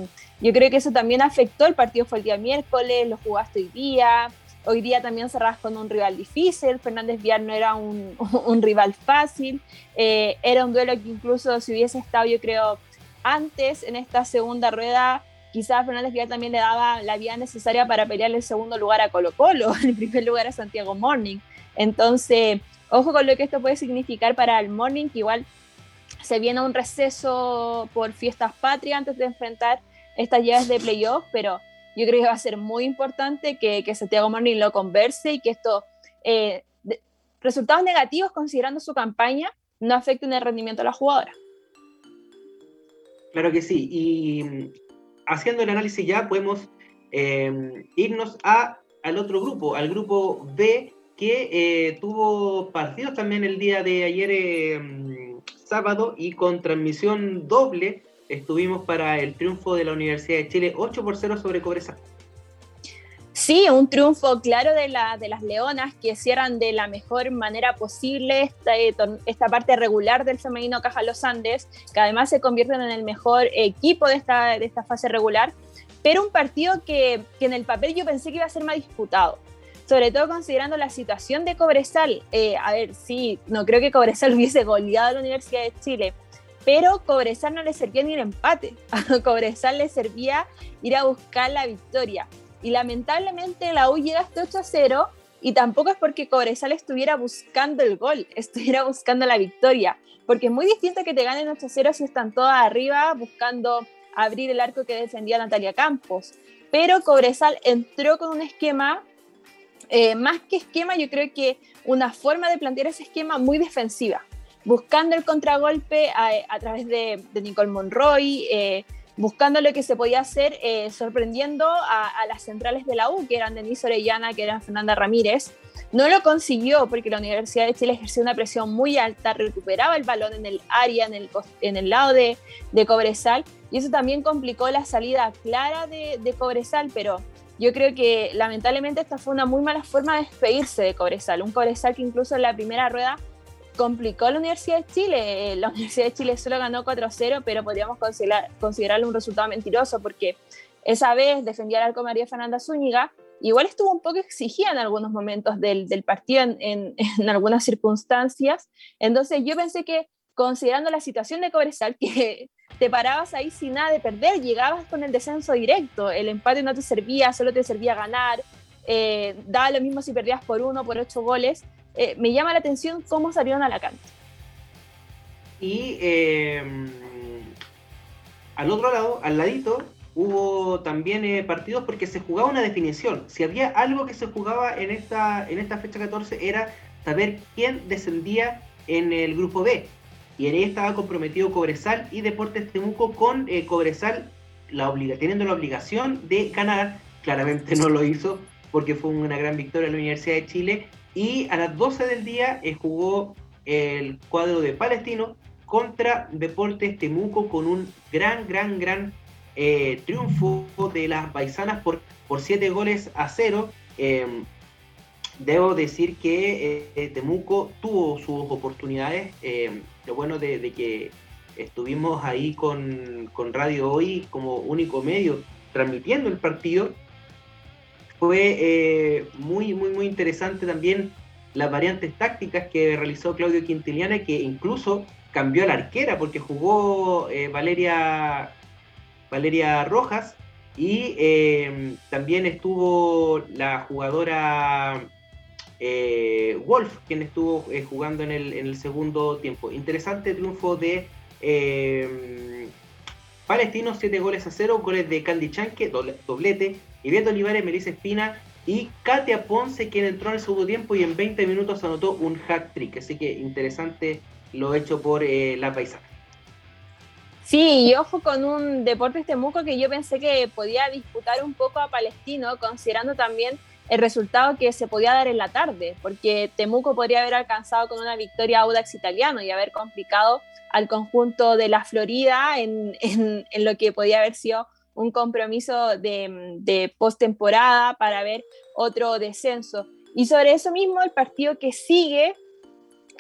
[SPEAKER 2] yo creo que eso también afectó, el partido. Fue el día miércoles, lo jugaste hoy día, Hoy día también cerrás con un rival difícil, Fernández Vial no era *laughs* un, rival fácil, eh, era un duelo que incluso si hubiese estado yo creo antes en esta segunda rueda, quizás Fernández Vial también le daba la vía necesaria para pelear el segundo lugar a Colo Colo, *laughs* el primer lugar a Santiago Morning. Entonces, ojo con lo que esto puede significar para el Morning, que igual se viene un receso por fiestas patrias antes de enfrentar estas llaves de playoff, pero yo creo que va a ser muy importante que, que Santiago Morning lo converse y que estos eh, resultados negativos, considerando su campaña, no afecten el rendimiento de la jugadora.
[SPEAKER 1] Claro que sí, y mm, haciendo el análisis ya podemos em, irnos a, al otro grupo, al grupo B, que eh, tuvo partidos también el día de ayer em, sábado y con transmisión doble estuvimos para el triunfo de la Universidad de Chile 8 por 0 sobre Cobresal.
[SPEAKER 2] Sí, un triunfo claro de, la, de las Leonas que cierran de la mejor manera posible esta, eh, esta, parte regular del femenino Caja Los Andes, que además se convierten en el mejor equipo de esta, de esta fase regular, pero un partido que, que, en el papel yo pensé que iba a ser más disputado, sobre todo considerando la situación de Cobresal. Eh, a ver, sí, no creo que Cobresal *laughs* hubiese goleado a la Universidad de Chile, pero Cobresal no le servía ni el empate, a *laughs* Cobresal le servía ir a buscar la victoria. Y lamentablemente la U llega hasta 8 a 0 y tampoco es porque Cobresal estuviera buscando el gol, *laughs* estuviera buscando la victoria, porque es muy distinto que te ganen 8 a 0 si están todas arriba buscando abrir el arco que defendía Natalia Campos. Pero Cobresal entró con un esquema, eh, más que esquema, yo creo que una forma de plantear ese esquema muy defensiva buscando el contragolpe a, través de, Nicole Monroy, eh, buscando lo que se podía hacer, eh, sorprendiendo a, las centrales de la U, que eran Denise Orellana, que eran Fernanda Ramírez. No lo consiguió porque la Universidad de Chile ejerció una presión muy alta, recuperaba el balón en el área, en el, en el lado de, de Cobresal, y eso también complicó la salida clara de, de Cobresal, pero yo creo que lamentablemente esta fue una muy mala forma de despedirse de Cobresal, un Cobresal que incluso en la primera rueda complicó la Universidad de Chile. Eh, la *laughs* Universidad de Chile solo ganó 4-0, pero podríamos considerar, considerarlo un resultado mentiroso porque esa vez defendía al arco María Fernanda Zúñiga. Igual estuvo un poco exigida en algunos momentos del, del partido, en, en, *laughs* algunas circunstancias. Entonces yo pensé que considerando la situación de Cobresal, que *laughs* te parabas ahí sin nada de perder, llegabas con el descenso directo, el empate no te servía, solo te servía ganar, eh, daba lo mismo si perdías por uno, por ocho goles, eh, me llama la atención cómo salieron a la cancha.
[SPEAKER 1] Y eh, al otro lado, al ladito, hubo también eh, partidos porque se jugaba una definición. Si había algo que se jugaba en esta, en esta fecha 14 era saber quién descendía en el grupo B. Y en ahí estaba comprometido Cobresal y Deportes Temuco con Cobresal la teniendo la obligación de ganar. Claramente no lo hizo porque fue una gran victoria en la Universidad de Chile y a las 12 del día eh, jugó el cuadro de Palestino contra Deportes Temuco con un gran, gran, gran eh, triunfo de las paisanas por, por 7 goles a 0. Em, debo decir que eh, Temuco tuvo sus oportunidades. Em, lo bueno de, que estuvimos ahí con, con Radio Hoy como único medio transmitiendo el partido fue eh, muy, muy, muy interesante también las variantes tácticas que realizó Claudio Quintiliana, que incluso cambió a la arquera porque jugó eh, Valeria, Valeria Rojas y eh, también estuvo la jugadora Wolf, quien estuvo jugando en el, en el, segundo tiempo. Interesante triunfo de Palestino, 7 goles a 0, goles de Candy Chanque, doblete, Ivette Olivares, Melissa Espina y Katia Ponce, quien entró en el segundo tiempo y en 20 minutos anotó un hack trick. Así que interesante lo hecho por eh, la.
[SPEAKER 2] Sí, y ojo con un Deportes Temuco que yo pensé que podía disputar un poco a Palestino, considerando también el resultado que se podía dar en la tarde, porque Temuco podría haber alcanzado con una victoria Audax italiano y haber complicado al conjunto de la Florida en, lo que podía haber sido un compromiso de, de postemporada para ver otro descenso. Y sobre eso mismo, el partido que sigue,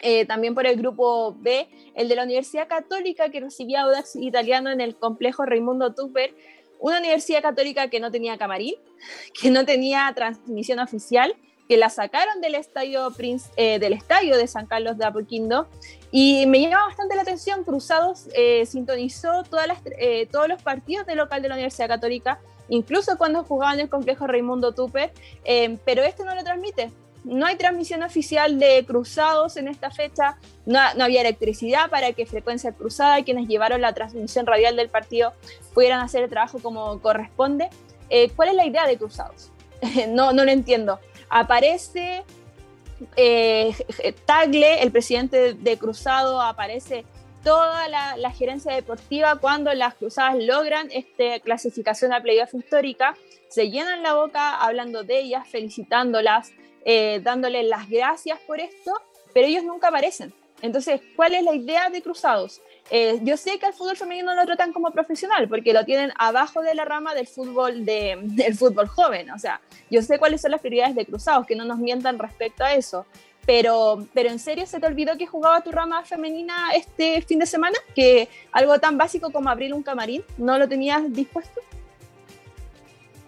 [SPEAKER 2] eh, también por el grupo B, el de la Universidad Católica que recibía Audax Italiano en el complejo Raimundo Tupper, una universidad católica que no tenía camarín, *laughs* que no tenía transmisión oficial, que la sacaron del estadio, eh, del estadio de San Carlos de Apoquindo y me llama bastante la atención, Cruzados eh, sintonizó todas las, todos los partidos del local de la Universidad Católica, incluso cuando jugaba en el complejo Raimundo Tupper, pero este no lo transmite, no hay transmisión oficial de cruzados en esta fecha, no, había electricidad para que Frecuencia Cruzada quienes llevaron la transmisión radial del partido pudieran hacer el trabajo como corresponde. Eh, ¿Cuál es la idea de cruzados? *laughs* no, no lo entiendo. Aparece eh, Tagle, el presidente de Cruzado, aparece toda la, gerencia deportiva cuando las cruzadas logran esta clasificación a playoff histórica, se llenan la boca hablando de ellas, felicitándolas, eh, dándole las gracias por esto, pero ellos nunca aparecen. Entonces, ¿cuál es la idea de Cruzados? Eh, yo sé que al fútbol femenino lo tratan como profesional porque lo tienen abajo de la rama del fútbol, de, *laughs* del fútbol joven. O sea, yo sé cuáles son las prioridades de Cruzados, que no nos mientan respecto a eso. Pero, pero en serio, ¿se te olvidó que jugaba tu rama femenina este fin de semana? ¿Que algo tan básico como abrir un camarín no lo tenías dispuesto?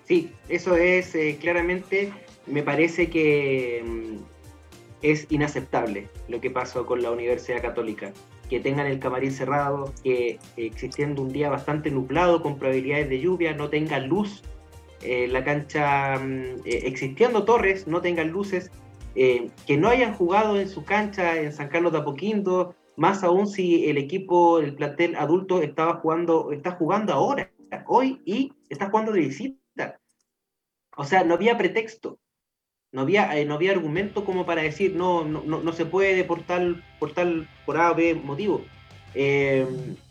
[SPEAKER 1] Sí, eso es eh, claramente me parece que mm, es inaceptable lo que pasó con la Universidad Católica. Que tengan el camarín cerrado, que existiendo un día bastante nublado con probabilidades de lluvia, no tengan luz, eh, la cancha, mm, eh, existiendo torres, no tengan luces, eh, que no hayan jugado en su cancha en San Carlos de Apoquindo, más aún si el equipo, el plantel adulto estaba jugando, está jugando ahora, hoy, y está jugando de visita. O sea, no había pretexto. No había, eh, no había argumento como para decir no, no, no, se puede por tal, por tal, A o B motivo. Eh,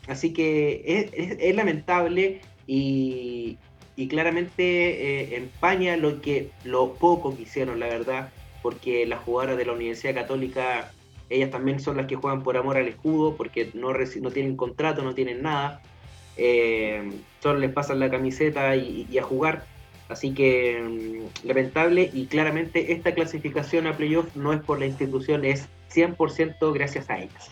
[SPEAKER 1] así que es, lamentable y, y claramente eh, empaña lo que lo poco que hicieron, la verdad, porque las jugadoras de la Universidad Católica, ellas también son las que juegan por amor al escudo, porque no, no tienen contrato, no tienen nada, solo les pasan la camiseta y a jugar Así que mm, lamentable y claramente esta clasificación a playoff no es por la institución, es 100% gracias a ellas.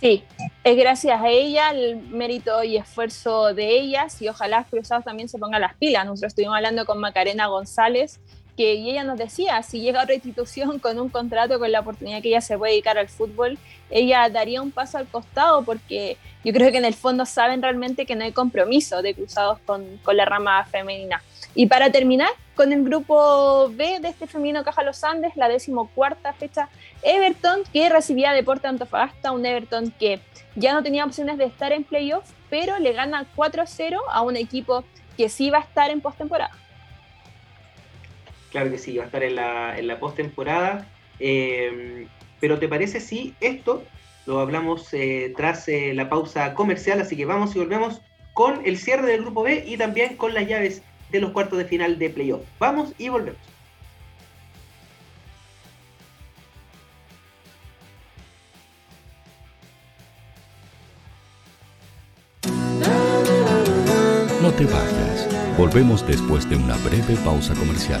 [SPEAKER 2] Sí, es gracias a ella el mérito y esfuerzo de ellas y ojalá Cruzados también se pongan las pilas. Nosotros estuvimos hablando con Macarena González que ella nos decía, si llega otra institución *laughs* con un contrato, con la oportunidad que ella se puede dedicar al fútbol, ella daría un paso al costado porque yo creo que en el fondo saben realmente que no hay compromiso de cruzados con, con la rama femenina. Y para terminar, con el grupo B de este femenino Caja Los Andes, la decimocuarta fecha, Everton, que recibía Deporte Antofagasta, un Everton que ya no tenía opciones de estar en playoff, pero le gana 4-0 a un equipo que sí va a estar en postemporada.
[SPEAKER 1] Claro que sí, va a estar en la, en la postemporada. Eh, pero ¿te parece si esto lo hablamos eh, tras eh, la pausa comercial? Así que vamos y volvemos con el cierre del grupo B y también con las llaves de los cuartos de final de playoff. Vamos y volvemos.
[SPEAKER 3] No te vayas. Volvemos después de una breve pausa comercial.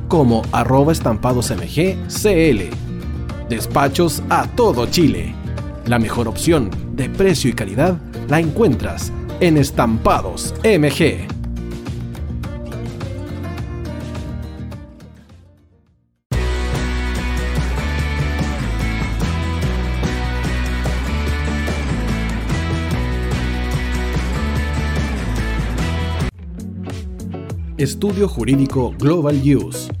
[SPEAKER 4] como arroba estampadosmgcl. Despachos a todo Chile. La mejor opción de precio y calidad la encuentras en Estampados MG. Estudio Jurídico Global Use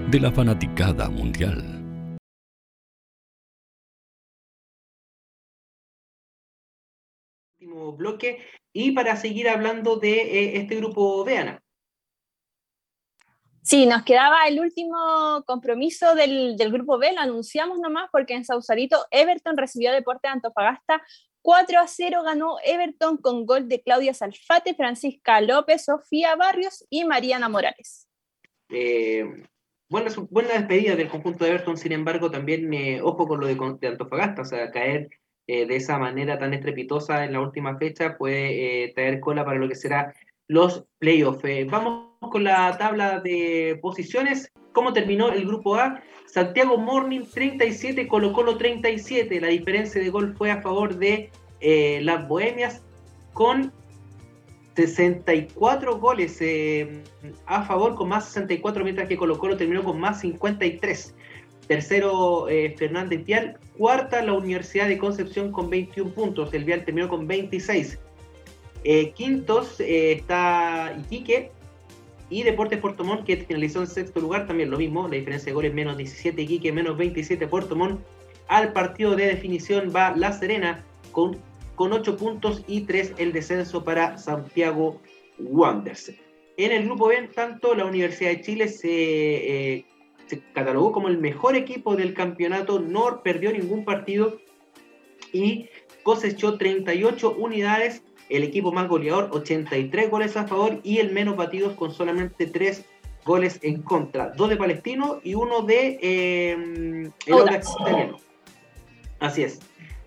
[SPEAKER 3] de la fanaticada mundial.
[SPEAKER 1] Último bloque y para seguir hablando de eh, este grupo de Ana.
[SPEAKER 2] Sí, nos quedaba el último compromiso del, del, grupo B, lo anunciamos nomás porque en Sausalito Everton recibió Deporte de Antofagasta 4 a 0 ganó Everton con gol de Claudia Salfate, Francisca López, Sofía Barrios y Mariana Morales.
[SPEAKER 1] Eh, buena, buena, despedida del conjunto de Everton, sin embargo, también eh, ojo con lo de, Antofagasta, o sea, caer eh, de esa manera tan estrepitosa en la última fecha puede eh, traer cola para lo que será los playoffs. Vamos con la tabla de posiciones. ¿Cómo terminó el grupo A? Santiago Morning 37, Colo Colo 37. La diferencia de gol fue a favor de las Bohemias con 64 goles eh, a favor con más 64, mientras que Colo Colo terminó con más 53. Tercero, eh, Fernández Vial. Cuarta, la Universidad de Concepción con 21 puntos. El Vial terminó con 26. Eh, quintos eh, está Iquique y Deportes Puerto que finalizó en sexto lugar, también lo mismo, la diferencia de goles menos 17 Iquique, menos 27 Puerto Montt. Al partido de definición va La Serena con, con 8 puntos y 3 el descenso para Santiago Wanderers. En el grupo B, tanto la Universidad de Chile se, eh, se catalogó como el mejor equipo del campeonato, no perdió ningún partido y cosechó 38 unidades el equipo más goleador, 83 goles a favor y el menos batidos con solamente 3 goles en contra. Dos de Palestino y uno de eh, el italiano. Así es.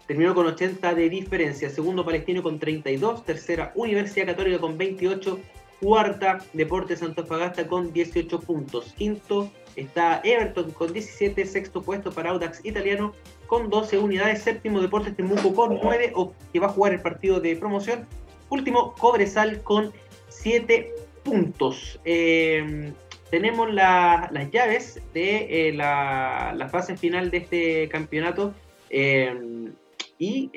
[SPEAKER 1] Terminó con 80 de diferencia. Segundo Palestino con 32. Tercera Universidad Católica con 28. Cuarta Deportes Antofagasta con 18 puntos. Quinto está Everton con 17. Sexto puesto para Audax italiano con 12 unidades. Séptimo, Deportes Temuco con 9, o que va a jugar el partido de promoción. Último, Cobresal con 7 puntos. Eh, tenemos la, las llaves de eh, la, la, fase final de este campeonato. Eh, y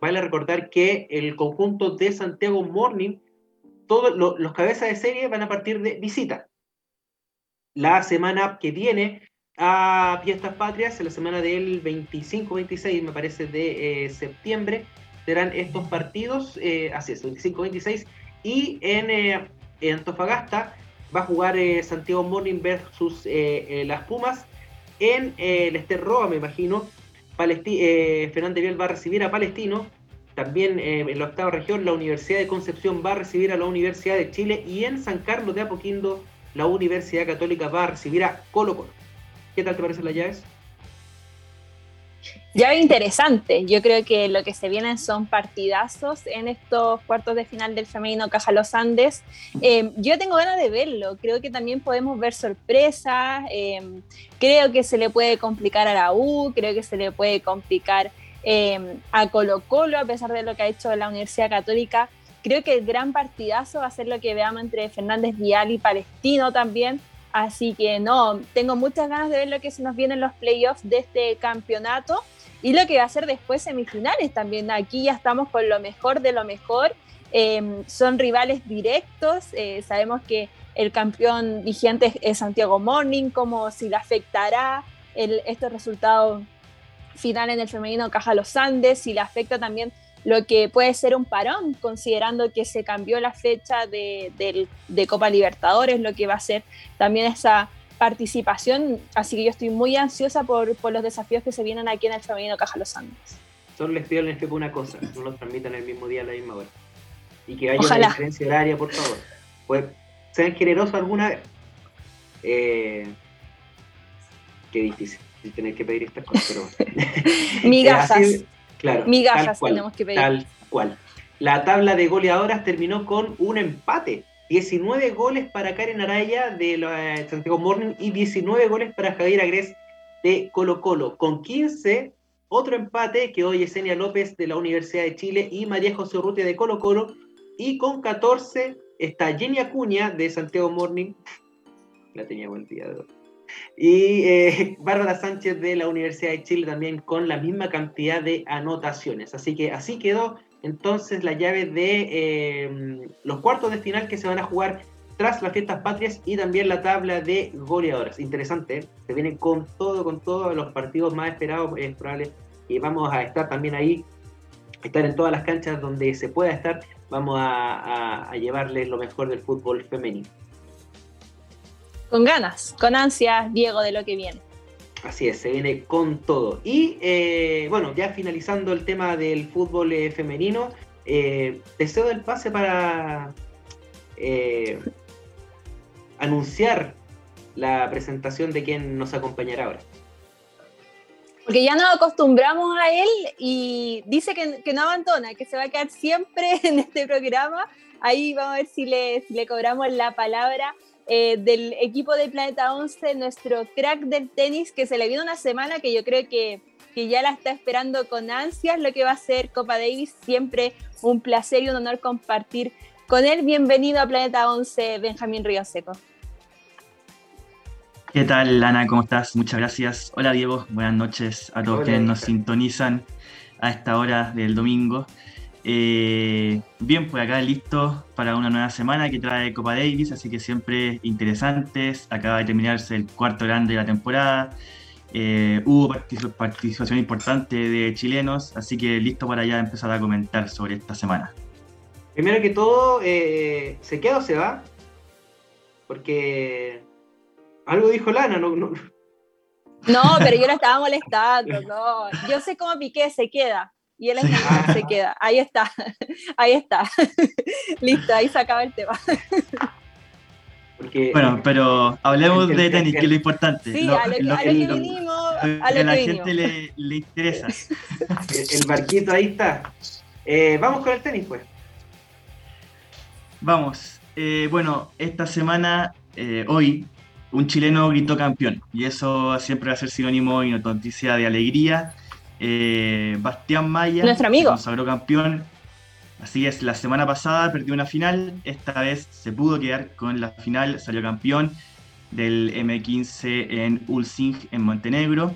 [SPEAKER 1] vale recordar que el conjunto de Santiago Morning, todos lo, los cabezas de serie van a partir de visita. La semana que viene a Fiestas Patrias, en la semana del 25-26, me parece, de eh, septiembre, serán estos partidos, eh, así es, 25-26, y en, eh, Antofagasta va a jugar Santiago Morning versus las Pumas, en el me imagino, Palesti Fernández Vial va a recibir a Palestino, también en la octava región la Universidad de Concepción va a recibir a la Universidad de Chile, y en San Carlos de Apoquindo la Universidad Católica va a recibir a Colo Colo. ¿Qué tal te parecen las llaves?
[SPEAKER 2] Llave interesante. Yo creo que lo que se vienen son partidazos en estos cuartos de final del femenino Caja Los Andes. Eh, yo tengo ganas de verlo. Creo que también podemos ver sorpresas. Eh, creo que se le puede complicar a la U. Creo que se le puede complicar eh, a Colo Colo, a pesar de lo que ha hecho la Universidad Católica. Creo que el gran partidazo va a ser lo que veamos entre Fernández Vial y Palestino también. Así que no, tengo muchas ganas de ver lo que se nos viene en los playoffs de este campeonato y lo que va a ser después semifinales también. Aquí ya estamos con lo mejor de lo mejor. Eh, son rivales directos. Eh, sabemos que el campeón vigente es Santiago Morning, como si le afectará el, este resultado final en el femenino Caja Los Andes, si le afecta también lo que puede ser un parón, considerando que se cambió la fecha de, de, de, Copa Libertadores, lo que va a ser también esa participación. Así que yo estoy muy ansiosa por, por los desafíos que se vienen aquí en el femenino Caja Los Andes.
[SPEAKER 1] Solo les pido les una cosa, no los transmitan el mismo día a la misma hora. Y que haya Ojalá. una diferencia horaria, por favor. Pues, sean generosos alguna vez. Eh, qué difícil tener que pedir estas cosas, pero... *laughs*
[SPEAKER 2] Migajas.
[SPEAKER 1] Claro.
[SPEAKER 2] Migajas tenemos que pedir.
[SPEAKER 1] Tal cual. La tabla de goleadoras terminó con un empate. 19 goles para Karen Araya de la Santiago Morning y 19 goles para Javier Agres de Colo Colo. Con 15, otro empate que hoy Yesenia López de la Universidad de Chile y María José Urrutia de Colo Colo. Y con 14 está Jenny Acuña de Santiago Morning. La tenía buen día y eh, *laughs* Bárbara Sánchez de la Universidad de Chile también con la misma cantidad de anotaciones. Así que así quedó entonces la llave de eh, los cuartos de final que se van a jugar tras las fiestas patrias y también la tabla de goleadores. Interesante, ¿eh? se vienen con todo, con todos los partidos más esperados, es probable y vamos a estar también ahí, estar en todas las canchas donde se pueda estar, vamos a, llevarles lo mejor del fútbol femenino.
[SPEAKER 2] Con ganas, con ansias, Diego, de lo que viene.
[SPEAKER 1] Así es, se viene con todo. Y eh, bueno, ya finalizando el tema del fútbol eh, femenino, eh, deseo el pase para anunciar la presentación de quien nos acompañará ahora.
[SPEAKER 2] Porque ya nos acostumbramos a él y dice que, no abandona, que se va a quedar siempre *laughs* en este programa. Ahí vamos a ver si le cobramos la palabra eh, del equipo de Planeta 11, nuestro crack del tenis, que se le viene una semana que yo creo que, que ya la está esperando con ansias lo que va a ser Copa Davis. Siempre un placer y un honor compartir con él. Bienvenido a Planeta 11, Benjamín Río Seco.
[SPEAKER 5] ¿Qué tal, Lana? ¿Cómo estás? Muchas gracias. Hola, Diego. Buenas noches a todos quienes nos sintonizan a esta hora del domingo. Eh, bien, pues acá listo para una nueva semana que trae Copa Davis, así que siempre interesantes. Acaba de terminarse el cuarto grande de la temporada. Eh, hubo participación importante de chilenos, así que listo para ya empezar a comentar sobre esta semana.
[SPEAKER 1] Primero que todo, eh, ¿se queda o se va? Porque algo dijo Lana, no, no.
[SPEAKER 2] No, pero yo la estaba molestando, no. Yo sé cómo Piqué se queda y él se *laughs* queda. Ahí está, *laughs* ahí está. *laughs* Listo, ahí se acaba el tema.
[SPEAKER 5] bueno, pero hablemos de tenis, que es lo importante.
[SPEAKER 2] Sí, a lo que, vinimos, a lo
[SPEAKER 5] la gente le, le interesa.
[SPEAKER 1] El, barquito ahí está. Eh, vamos con el tenis, pues.
[SPEAKER 5] Vamos. Eh, bueno, esta semana, eh, hoy, un chileno gritó campeón. Y eso siempre va a ser sinónimo y noticia de alegría eh, Bastián Maya,
[SPEAKER 2] nuestro amigo,
[SPEAKER 5] consagró campeón. Así es, la semana pasada perdió una final, esta vez se pudo quedar con la final, salió campeón del M15 en Ulsing, en Montenegro.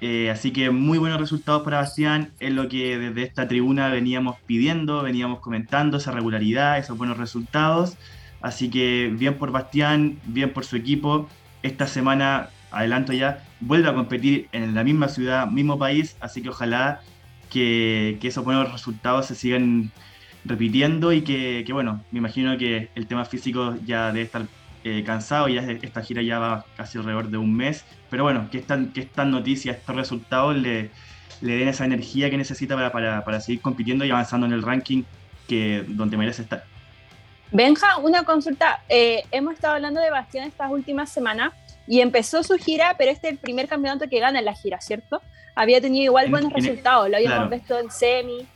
[SPEAKER 5] Eh, así que muy buenos resultados para Bastián, es lo que desde esta tribuna veníamos pidiendo, veníamos comentando, esa regularidad, esos buenos resultados. Así que bien por Bastián, bien por su equipo. Esta semana adelanto ya, vuelve a competir en la misma ciudad, mismo país, así que ojalá que, esos buenos resultados se sigan repitiendo y que, bueno, me imagino que el tema físico ya debe estar eh, cansado, ya esta gira ya va casi alrededor de un mes, pero bueno, que, están, que estas noticias, estos resultados le, den esa energía que necesita para, para, seguir compitiendo y avanzando en el ranking que donde merece estar.
[SPEAKER 2] Benja, una consulta. Eh, hemos estado hablando de Bastián estas últimas semanas y empezó su gira, pero este es el primer campeonato que gana en la gira, ¿cierto? Había tenido igual buenos resultados, lo habíamos visto en semi.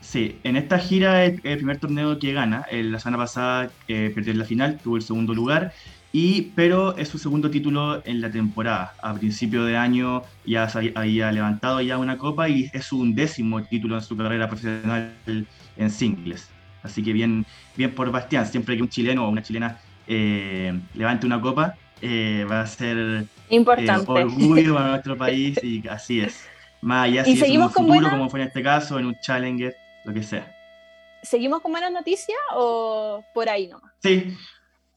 [SPEAKER 5] Sí, en esta gira es el primer torneo que gana. La semana pasada eh, perdió en la final, tuvo el segundo lugar, y, pero es su segundo título en la temporada. A principio de año ya había levantado ya una copa y es su undécimo título en su carrera profesional en singles. Así que bien, bien por Bastián, siempre que un chileno o una chilena eh, levante una copa, eh, va a ser eh,
[SPEAKER 2] importante
[SPEAKER 5] orgullo para nuestro *laughs* país y así es. Más allá si es un futuro, como fue en este caso, en un Challenger, lo que sea.
[SPEAKER 2] ¿Seguimos con buenas noticias o por ahí nomás?
[SPEAKER 5] Sí.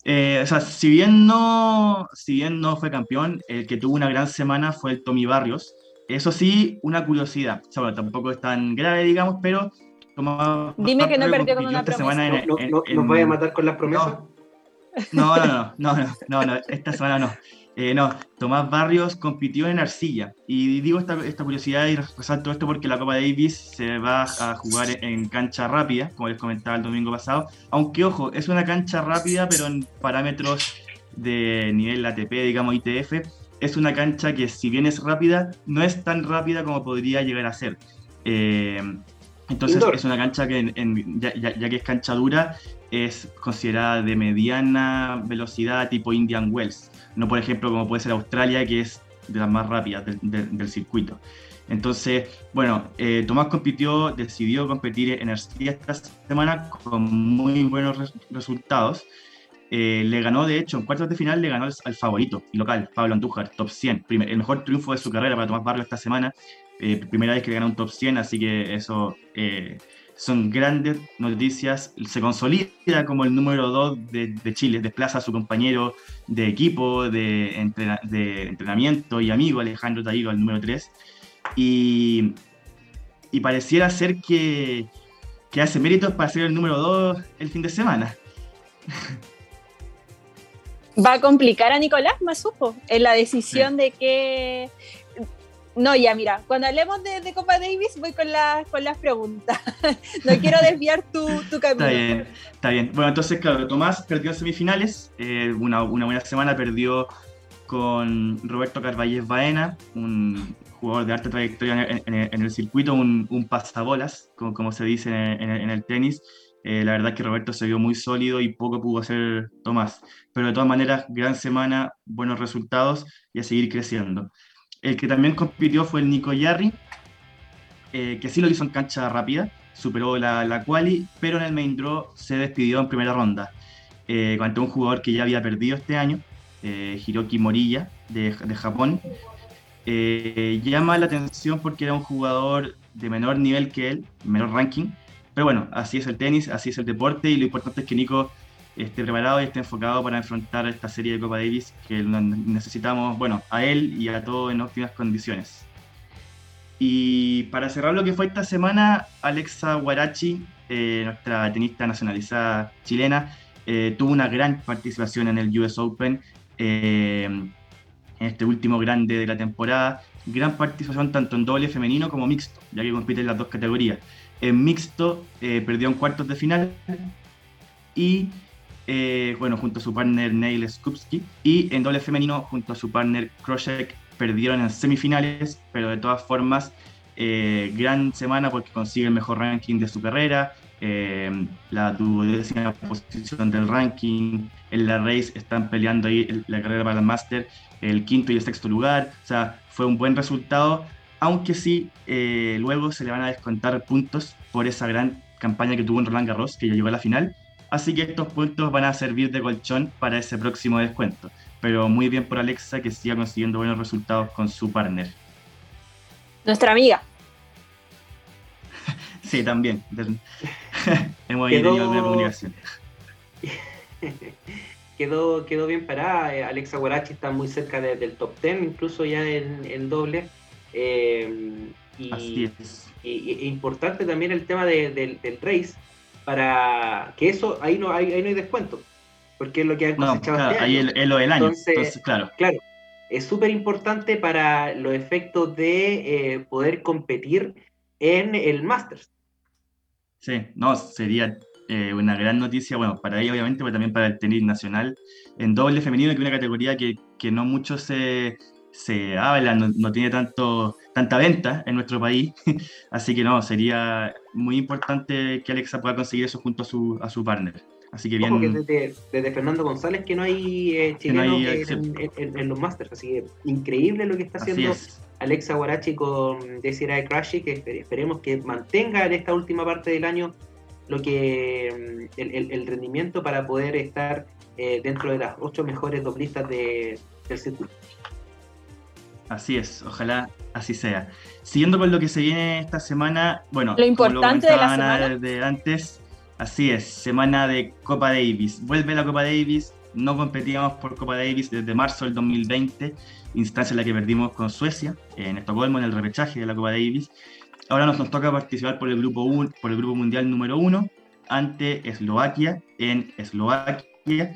[SPEAKER 5] Eh, o sea, si bien, no, si bien no fue campeón, el que tuvo una gran semana fue el Tommy Barrios. Eso sí, una curiosidad. O sea, bueno, tampoco es tan grave, digamos, pero...
[SPEAKER 2] Dime que no perdió con una promesa.
[SPEAKER 1] no, no, ¿Nos vaya a matar con las promesas?
[SPEAKER 5] No, no, no, no, no, no, esta semana no. Eh, no, Tomás Barrios compitió en arcilla. Y digo esta, esta, curiosidad y resalto esto porque la Copa Davis se va a jugar en cancha rápida, como les comentaba el domingo pasado. Aunque, ojo, es una cancha rápida, pero en parámetros de nivel ATP, digamos ITF, es una cancha que, si bien es rápida, no es tan rápida como podría llegar a ser. Eh, entonces, es una cancha que, ya, ya, que es cancha dura, es considerada de mediana velocidad tipo Indian Wells, no por ejemplo como puede ser Australia, que es de las más rápidas del, circuito. Entonces, bueno, eh, Tomás compitió, decidió competir en Arcilla esta semana con muy buenos resultados. Eh, le ganó, de hecho, en cuartos de final le ganó al, favorito local, Pablo Andújar, top 100. el mejor triunfo de su carrera para Tomás Barrio esta semana. Eh, primera vez que le gana un top 100, así que eso son grandes noticias. Se consolida como el número 2 de, Chile, desplaza a su compañero de equipo, de, entrenamiento y amigo Alejandro Taígo al número 3. Y, pareciera ser que, que hace méritos para ser el número 2 el fin de semana.
[SPEAKER 6] Va a complicar a Nicolás Masupo en la decisión de que no, ya mira, cuando hablemos de, Copa Davis voy con, con las preguntas. *laughs* no quiero desviar tu, tu, camino.
[SPEAKER 5] Está bien, está bien. Bueno, entonces, claro, Tomás perdió en semifinales, eh, una, buena semana, perdió con Roberto Carvalles Baena, un jugador de alta trayectoria en, el circuito, un, un pasabolas, como, como, se dice en, el tenis. Eh, la verdad es que Roberto se vio muy sólido y poco pudo hacer Tomás. Pero de todas maneras, gran semana, buenos resultados y a seguir creciendo. El que también compitió fue el Nico Yarri, eh, que sí lo hizo en cancha rápida, superó la, la quali, pero en el main draw se despidió en primera ronda. Eh, ante un jugador que ya había perdido este año, eh, Hiroki Morilla, de, de Japón. Eh, llama la atención porque era un jugador de menor nivel que él, menor ranking, pero bueno, así es el tenis, así es el deporte y lo importante es que Nico esté preparado y esté enfocado para enfrentar esta serie de Copa Davis que necesitamos, bueno, a él y a todo en óptimas condiciones. Y para cerrar lo que fue esta semana, Alexa Guarachi, eh, nuestra tenista nacionalizada chilena, eh, tuvo una gran participación en el US Open, eh, en este último grande de la temporada. Gran participación tanto en doble femenino como mixto, ya que compite en las dos categorías. En mixto perdió en cuartos de final y eh, bueno, junto a su partner Neil Skupski, y en doble femenino junto a su partner Kroshek perdieron en semifinales, pero de todas formas, eh, gran semana porque consigue el mejor ranking de su carrera, eh, la duodécima posición del ranking, en la race están peleando ahí la carrera para el Master, el quinto y el sexto lugar, o sea, fue un buen resultado, aunque sí, luego se le van a descontar puntos por esa gran campaña que tuvo en Roland Garros, que ya llegó a la final, Así que estos puntos van a servir de colchón para ese próximo descuento. Pero muy bien por Alexa que siga consiguiendo buenos resultados con su partner.
[SPEAKER 6] Nuestra amiga. *laughs*
[SPEAKER 5] sí, también. *laughs* Hemos quedó... tenido alguna comunicación. *laughs*
[SPEAKER 1] quedó, quedó bien parada. Eh, Alexa Guarachi está muy cerca del top 10, incluso ya en, doble. Eh, y, Así es. Y, importante también el tema del race para que eso, ahí no hay, ahí no hay descuento, porque es lo que han cosechado
[SPEAKER 5] este Ahí es lo del año, entonces, claro.
[SPEAKER 1] Claro, es súper importante para los efectos de eh, poder competir en el Masters.
[SPEAKER 5] Sí, no, sería eh, una gran noticia, bueno, para ella obviamente, pero también para el tenis nacional en doble femenino, que es una categoría que, que no mucho se, se habla, no, tiene tanto, tanta venta en nuestro país, *laughs* así que no, sería muy importante que Alexa pueda conseguir eso junto a su, a su partner. Así que bien.
[SPEAKER 1] desde, Fernando González que no hay eh, chilenos en, los Masters, así que increíble lo que está haciendo Alexa Guarachi con Desiree Crashy, que esperemos que mantenga en esta última parte del año lo que mm, el, rendimiento para poder estar eh, dentro de las ocho mejores doblistas de, del circuito.
[SPEAKER 5] Así es, ojalá así sea. Siguiendo con lo que se viene esta semana, bueno,
[SPEAKER 6] lo importante de la semana
[SPEAKER 5] de antes, así es, semana de Copa Davis. Vuelve la Copa Davis, no competíamos por Copa Davis desde marzo del 2020, instancia en la que perdimos con Suecia, en Estocolmo, en el repechaje de la Copa Davis. Ahora nos, nos toca participar por el grupo por el grupo mundial número uno ante Eslovaquia en Eslovaquia.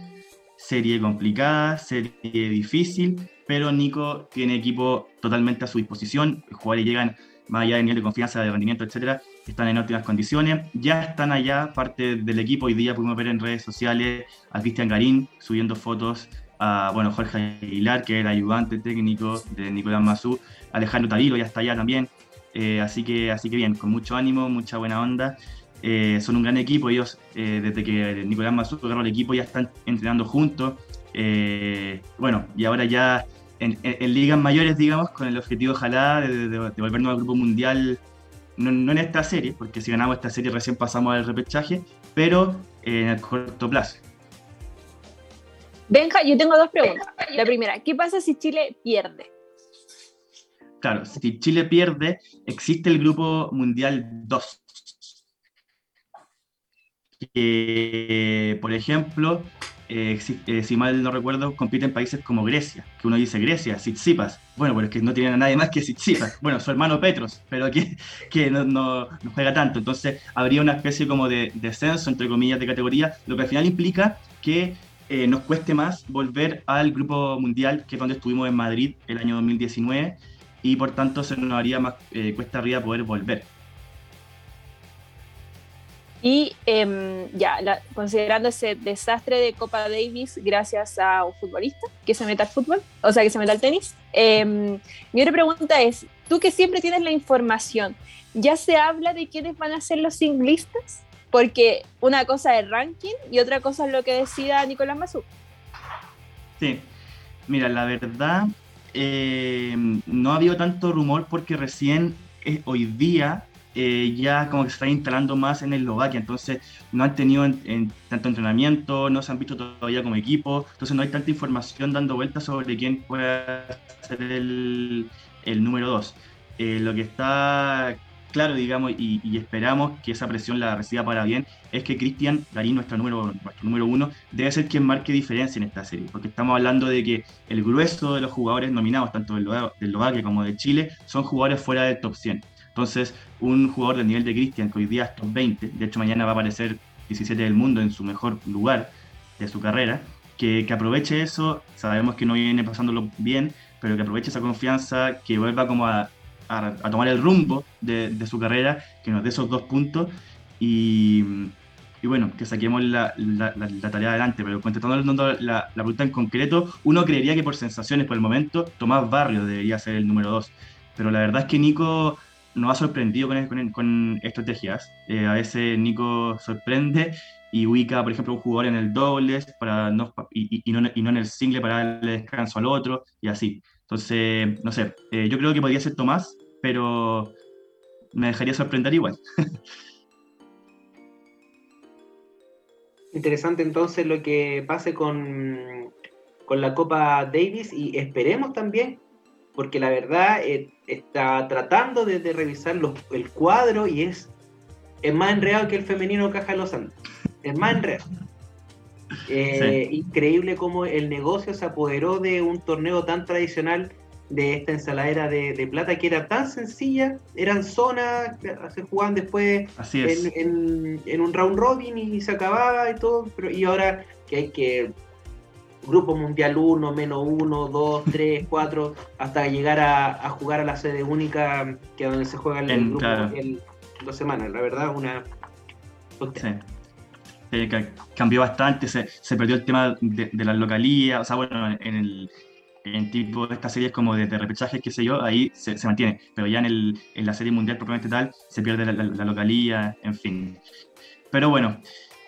[SPEAKER 5] Serie complicada, serie difícil, pero Nico tiene equipo totalmente a su disposición, los jugadores llegan más allá de nivel de confianza, de rendimiento, etcétera, están en óptimas condiciones, ya están allá, parte del equipo, hoy día pudimos ver en redes sociales a Cristian Garín subiendo fotos a bueno, Jorge Aguilar, que era ayudante técnico de Nicolás Mazú, Alejandro Tavilo ya está allá también, eh, así, que, así que bien, con mucho ánimo, mucha buena onda, eh, son un gran equipo, ellos eh, desde que Nicolás Mazú agarró el equipo ya están entrenando juntos, bueno, y ahora ya en, ligas mayores, digamos, con el objetivo, ojalá, de, volvernos al grupo mundial, no, en esta serie, porque si ganamos esta serie recién pasamos al repechaje, pero en el corto plazo.
[SPEAKER 6] Benja, yo tengo dos preguntas. La primera, ¿qué pasa si Chile pierde?
[SPEAKER 5] Claro, si Chile pierde, existe el grupo mundial 2. que, por ejemplo, eh, eh, si, mal no recuerdo, compiten países como Grecia, que uno dice Grecia, Tsitsipas. Bueno, pero es que no tienen a nadie más que Tsitsipas. Bueno, su hermano Petros, pero que, que no, no, juega tanto. Entonces, habría una especie como de descenso, entre comillas, de categoría, lo que al final implica que eh, nos cueste más volver al grupo mundial, que es donde estuvimos en Madrid el año 2019, y por tanto se nos haría más cuesta arriba poder volver.
[SPEAKER 6] Y em, ya, considerando ese desastre de Copa Davis gracias a un futbolista que se meta al fútbol, o sea, que se meta al tenis, em, mi otra pregunta es, tú que siempre tienes la información, ¿ya se habla de quiénes van a ser los singlistas? Porque una cosa es ranking y otra cosa es lo que decida Nicolás Mazú.
[SPEAKER 5] Sí, mira, la verdad, em, no ha habido tanto rumor porque recién eh, hoy día eh, ya como que se está instalando más en Eslovaquia, entonces no han tenido en, tanto entrenamiento, no se han visto todavía como equipo, entonces no hay tanta información dando vueltas sobre quién puede ser el, el número 2. Eh, lo que está claro, digamos, y, esperamos que esa presión la reciba para bien, es que Cristian Darín, nuestro número, nuestro número uno, debe ser quien marque diferencia en esta serie, porque estamos hablando de que el grueso de los jugadores nominados, tanto del Eslovaquia como de Chile, son jugadores fuera del top 100. Entonces, un jugador del nivel de Cristian, que hoy día es top 20, de hecho mañana va a aparecer 17 del mundo en su mejor lugar de su carrera, que, aproveche eso, sabemos que no viene pasándolo bien, pero que aproveche esa confianza, que vuelva como a, tomar el rumbo de, su carrera, que nos dé esos dos puntos y, bueno, que saquemos la, tarea adelante. Pero contestando la, la pregunta en concreto, uno creería que por sensaciones por el momento, Tomás Barrio debería ser el número dos. Pero la verdad es que Nico nos ha sorprendido con, estrategias. Eh, a veces Nico sorprende y ubica, por ejemplo, un jugador en el dobles para no, y, y, no, en el single para darle descanso al otro y así. Entonces, no sé, eh, yo creo que podría ser Tomás, pero me dejaría sorprender igual. *laughs*
[SPEAKER 1] Interesante entonces lo que pase con, con la Copa Davis y esperemos también porque la verdad eh, está tratando de, revisar el cuadro y es, es más enredado que el femenino Caja de los Andes. Es más enredado. Eh, increíble cómo el negocio se apoderó de un torneo tan tradicional de esta ensaladera de, plata que era tan sencilla, eran zonas, se jugaban después en, en, un round robin y se acababa y todo, pero y ahora que hay que Grupo Mundial 1, menos 1, 2, 3, 4, hasta llegar a, jugar a la sede única, que es donde se juega el, grupo en dos semanas. La verdad, una.
[SPEAKER 5] Sí. cambió bastante, se, perdió el tema de, la localía, o sea, bueno, en el en tipo de estas series como de, de repechajes, qué sé yo, ahí se, mantiene, pero ya en, el, en la serie mundial propiamente tal, se pierde la, localía, en fin. Pero bueno,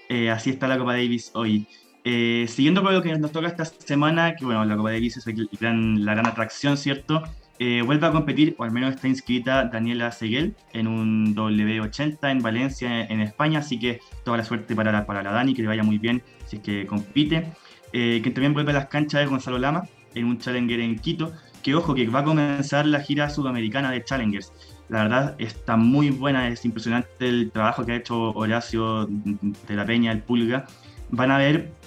[SPEAKER 5] eh, así está la Copa Davis hoy. Eh, siguiendo con lo que nos toca esta semana, que bueno, la Copa Davis es la gran atracción, ¿cierto? Eh, vuelve a competir, o al menos está inscrita Daniela Seguel en un W80 en Valencia, en España, así que toda la suerte para la, para la Dani, que le vaya muy bien si es que compite. Eh, que también vuelve a las canchas de Gonzalo Lama en un Challenger en Quito, que ojo, que va a comenzar la gira sudamericana de Challengers. La verdad está muy buena, es impresionante el trabajo que ha hecho Horacio de la Peña, el Pulga. Van a ver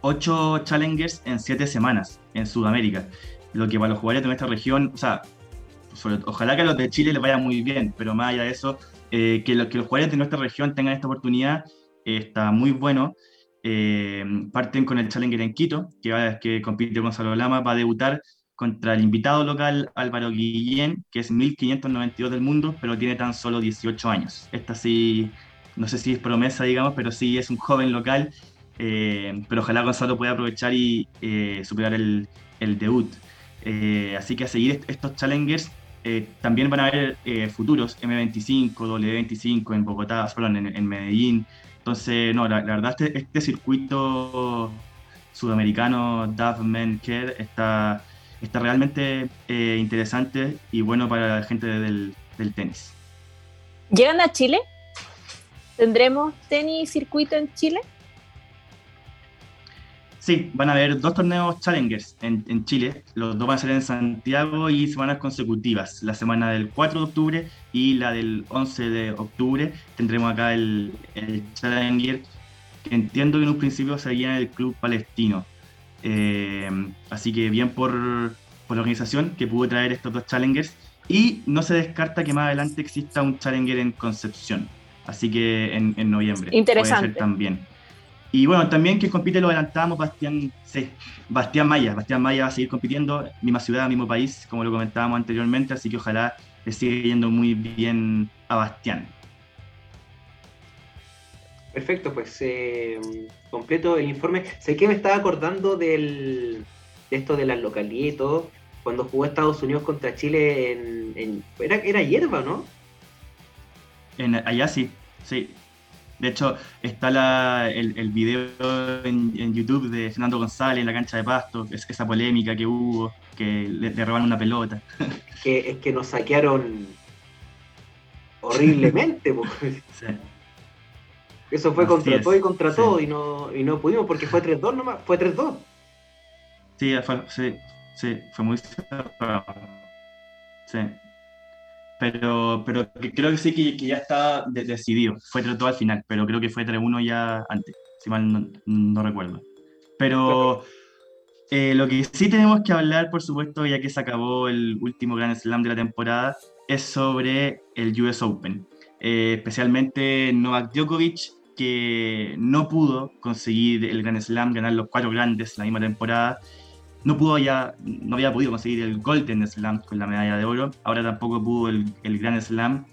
[SPEAKER 5] ocho challengers en siete semanas en Sudamérica. Lo que para los jugadores de nuestra región, o sea, ojalá que a los de Chile les vaya muy bien, pero más allá de eso, eh, que, que, los jugadores de nuestra región tengan esta oportunidad eh, está muy bueno. Eh, parten con el Challenger en Quito, que, va, que compite Gonzalo Lama, va a debutar contra el invitado local Álvaro Guillén, que es 1592 del mundo, pero tiene tan solo 18 años. Esta sí, no sé si es promesa, digamos, pero sí es un joven local eh, pero ojalá Gonzalo pueda aprovechar y eh, superar el, debut. Eh, así que a seguir estos challengers también van a haber futuros M25, W25 en Bogotá, perdón, en, Medellín. Entonces, no, la, verdad, este, este, circuito sudamericano, Dove Men Care, está, está realmente interesante y bueno para la gente del, del tenis.
[SPEAKER 6] ¿Llegan a Chile? ¿Tendremos tenis circuito en Chile?
[SPEAKER 5] Sí, van a haber dos torneos Challengers en, Chile. Los dos van a ser en Santiago y semanas consecutivas. La semana del 4 de octubre y la del 11 de octubre. Tendremos acá el, Challenger que entiendo que en un principio seguía en el club palestino. Eh, así que bien por, por, la organización que pudo traer estos dos challengers y no se descarta que más adelante exista un challenger en Concepción, así que en, en noviembre.
[SPEAKER 6] Interesante.
[SPEAKER 5] Puede ser también. Y bueno, también que compite lo adelantamos, Bastián, sí, Bastián Maya. Bastián Maya va a seguir compitiendo, misma ciudad, mismo país, como lo comentábamos anteriormente, así que ojalá le siga yendo muy bien a Bastián.
[SPEAKER 1] Perfecto, pues eh, completo el informe. Sé que me estaba acordando del, de esto de las localidades y todo, cuando jugó Estados Unidos contra Chile en... era, era hierba, ¿no?
[SPEAKER 5] En, allá sí, sí. De hecho, está la, el, el video en, YouTube de Fernando González en la cancha de pasto, es, esa polémica que hubo, que le, le robaron una pelota. *laughs*
[SPEAKER 1] Que, es que nos saquearon horriblemente. *laughs* sí. Eso fue contra todo y contra todo y no, y no pudimos porque fue 3-2 nomás, fue 3-2.
[SPEAKER 5] Sí, fue, sí, sí, fue muy cerrado. Sí. Pero, pero creo que sí que, que ya está decidido. Fue 3-2 al final, pero creo que fue 3-1 ya antes, si mal no, recuerdo. Pero eh, lo que sí tenemos que hablar, por supuesto, ya que se acabó el último Grand Slam de la temporada, es sobre el US Open. Eh, especialmente Novak Djokovic que no pudo conseguir el Grand Slam, ganar los cuatro grandes la misma temporada. No pudo ya, no había podido conseguir el Golden Slam con la medalla de oro. Ahora tampoco pudo el, el Grand Slam.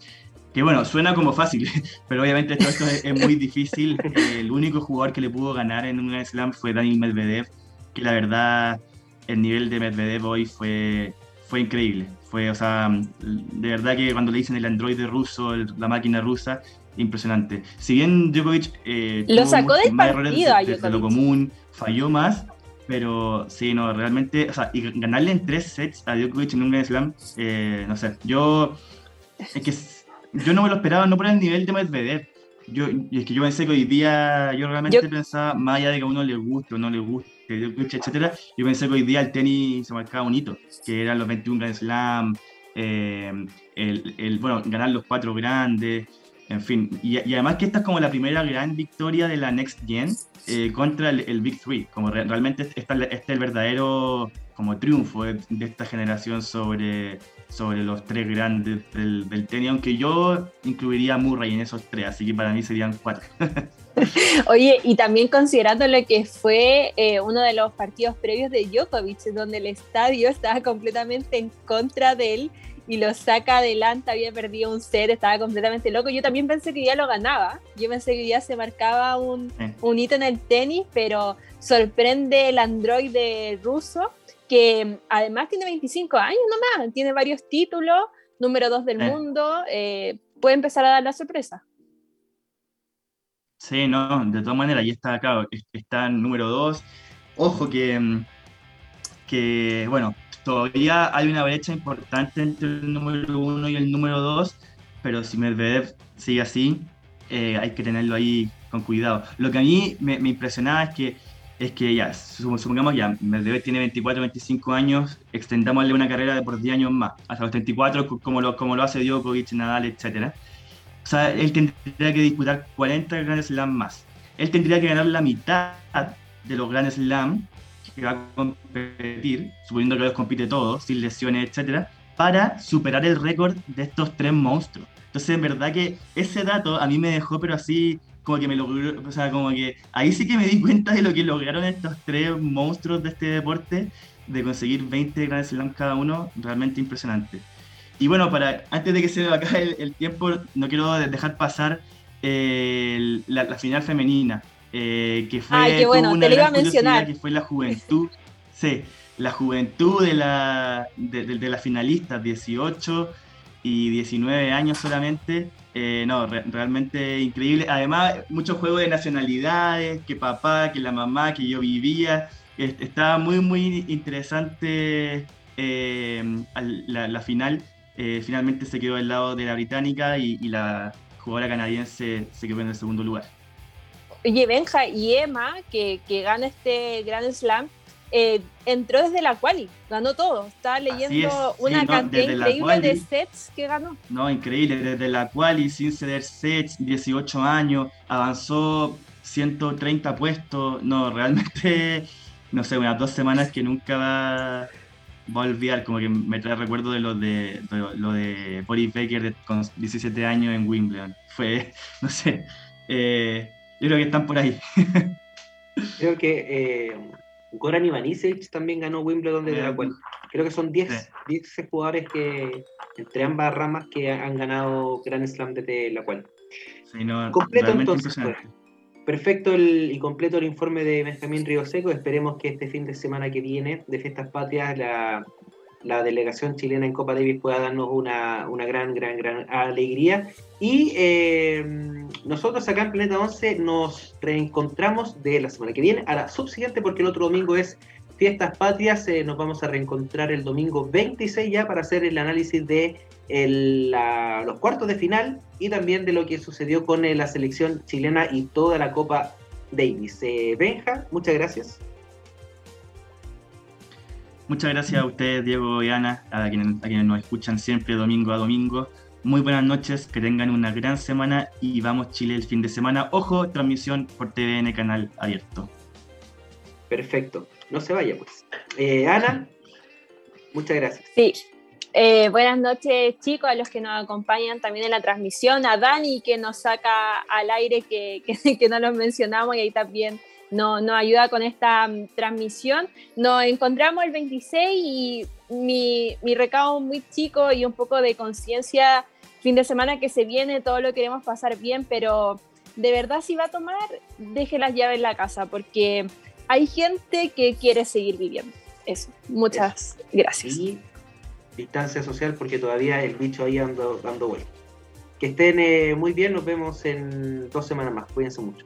[SPEAKER 5] Que bueno, suena como fácil, *laughs* pero obviamente todo esto es, es, muy difícil. *laughs* El único jugador que le pudo ganar en un Grand Slam fue Daniel Medvedev, que la verdad el nivel de Medvedev hoy fue, fue increíble. Fue, o sea, de verdad que cuando le dicen el androide ruso, el, la máquina rusa, impresionante. Si bien Djokovic eh,
[SPEAKER 6] lo sacó del partido
[SPEAKER 5] desde, desde lo común, falló más, pero sí, no, realmente, o sea, y ganarle en tres sets a Djokovic en un Grand Slam, eh, no sé, yo, es que yo no me lo esperaba, no por el nivel de Medvedev. Yo, y es que yo pensé que hoy día, yo realmente yo... pensaba, más allá de que a uno le guste o no le guste, Djokovic, etcétera, yo pensé que hoy día el tenis se marcaba un hito, que eran los 21 Grand Slam, eh, el, el, bueno, ganar los cuatro grandes, en fin, y, y, además que esta es como la primera gran victoria de la Next Gen eh, contra el, el, Big Three, como re, realmente este, este, es el verdadero como triunfo de, de, esta generación sobre, sobre los tres grandes del, del, tenis, aunque yo incluiría a Murray en esos tres, así que para mí serían cuatro. *laughs*
[SPEAKER 6] Oye, y también considerando lo que fue eh, uno de los partidos previos de Djokovic, donde el estadio estaba completamente en contra de él, y lo saca adelante, había perdido un set, estaba completamente loco. Yo también pensé que ya lo ganaba, yo pensé que ya se marcaba un, sí. un hito en el tenis, pero sorprende el androide ruso, que además tiene 25 años nomás, tiene varios títulos, número 2 del sí. mundo, eh, puede empezar a dar la sorpresa.
[SPEAKER 5] Sí, no, de todas maneras, ya está acá, está número 2. Ojo que, que, bueno, todavía hay una brecha importante entre el número uno y el número dos, pero si Medvedev sigue así, eh, hay que tenerlo ahí con cuidado. Lo que a mí me, me impresionaba es que, es que ya, supongamos ya, Medvedev tiene 24, 25 años, extendámosle una carrera de por 10 años más, hasta los 34, como lo, como lo hace Djokovic, Nadal, etc. O sea, él tendría que disputar 40 Grand Slam más. Él tendría que ganar la mitad de los Grand Slam que va a competir, suponiendo que los compite todos, sin lesiones, etcétera, para superar el récord de estos tres monstruos. Entonces, en verdad que ese dato a mí me dejó, pero así, como que me logró, o sea, como que ahí sí que me di cuenta de lo que lograron estos tres monstruos de este deporte, de conseguir 20 Grand Slam cada uno, realmente impresionante. Y bueno, para antes de que se me acabe el, tiempo, no quiero dejar pasar eh, la final femenina. Eh, que fue
[SPEAKER 6] Ay, bueno, una te lo iba a mencionar.
[SPEAKER 5] que fue la juventud, *laughs* sí, la juventud de la, de, de, de las finalistas, 18 y 19 años solamente, eh, no, re, realmente increíble. Además, mucho juego de nacionalidades, que papá, que la mamá, que yo vivía, estaba muy, muy interesante eh, la, la, final. Eh, finalmente se quedó al lado de la británica y, y la jugadora canadiense se quedó en el segundo lugar.
[SPEAKER 6] Oye, Benja y Emma, que, que gana este Grand Slam, eh, entró desde la quali, ganó todo. Estaba leyendo una
[SPEAKER 5] no,
[SPEAKER 6] cantidad increíble quali, de sets que ganó.
[SPEAKER 5] No, increíble, desde la quali, sin ceder sets, 18 años, avanzó 130 puestos, no, realmente, *laughs* no sé, unas dos semanas que nunca va, va a olvidar, como que me trae recuerdo de lo de, lo de Boris Baker con 17 años en Wimbledon. Fue, *laughs* no sé, eh, yo creo que están por ahí. *laughs*
[SPEAKER 1] creo que eh, Goran Ivanisevic también ganó Wimbledon desde la cuenta. Creo que son 10, 10 jugadores que entre ambas ramas que han ganado Grand Slam desde la cual. completo entonces. Pues. Perfecto el, y completo el informe de Benjamín Río Seco. Esperemos que este fin de semana que viene de Fiestas Patrias la, la delegación chilena en Copa Davis pueda darnos una, una gran, gran, gran alegría. Y eh, nosotros acá en Planeta 11 nos reencontramos de la semana que viene a la subsiguiente porque el otro domingo es Fiestas Patrias. Eh, nos vamos a reencontrar el domingo 26 ya para hacer el análisis de los cuartos de final y también de lo que sucedió con eh, la selección chilena y toda la Copa Davis. Eh, Benja, muchas gracias.
[SPEAKER 5] Muchas gracias a ustedes, Diego y Ana, a quienes, a quienes nos escuchan siempre domingo a domingo. Muy buenas noches, que tengan una gran semana y vamos Chile el fin de semana. Ojo, transmisión por TVN Canal Abierto.
[SPEAKER 1] Perfecto, no se vaya pues. Eh, Ana, muchas gracias.
[SPEAKER 2] Sí, eh, buenas noches, chicos, a los que nos acompañan también en la transmisión, a Dani que nos saca al aire, que, *laughs* que, no los mencionamos y ahí también nos, nos ayuda con esta mm, transmisión. Nos encontramos el 26 y mi, mi recado muy chico y un poco de conciencia, fin de semana que se viene, todo lo queremos pasar bien, pero de verdad si va a tomar, deje las llaves en la casa, porque hay gente que quiere seguir viviendo. Eso, muchas gracias
[SPEAKER 1] distancia social porque todavía el bicho ahí ando, dando vuelta. Que estén eh, muy bien, nos vemos en dos semanas más. Cuídense mucho.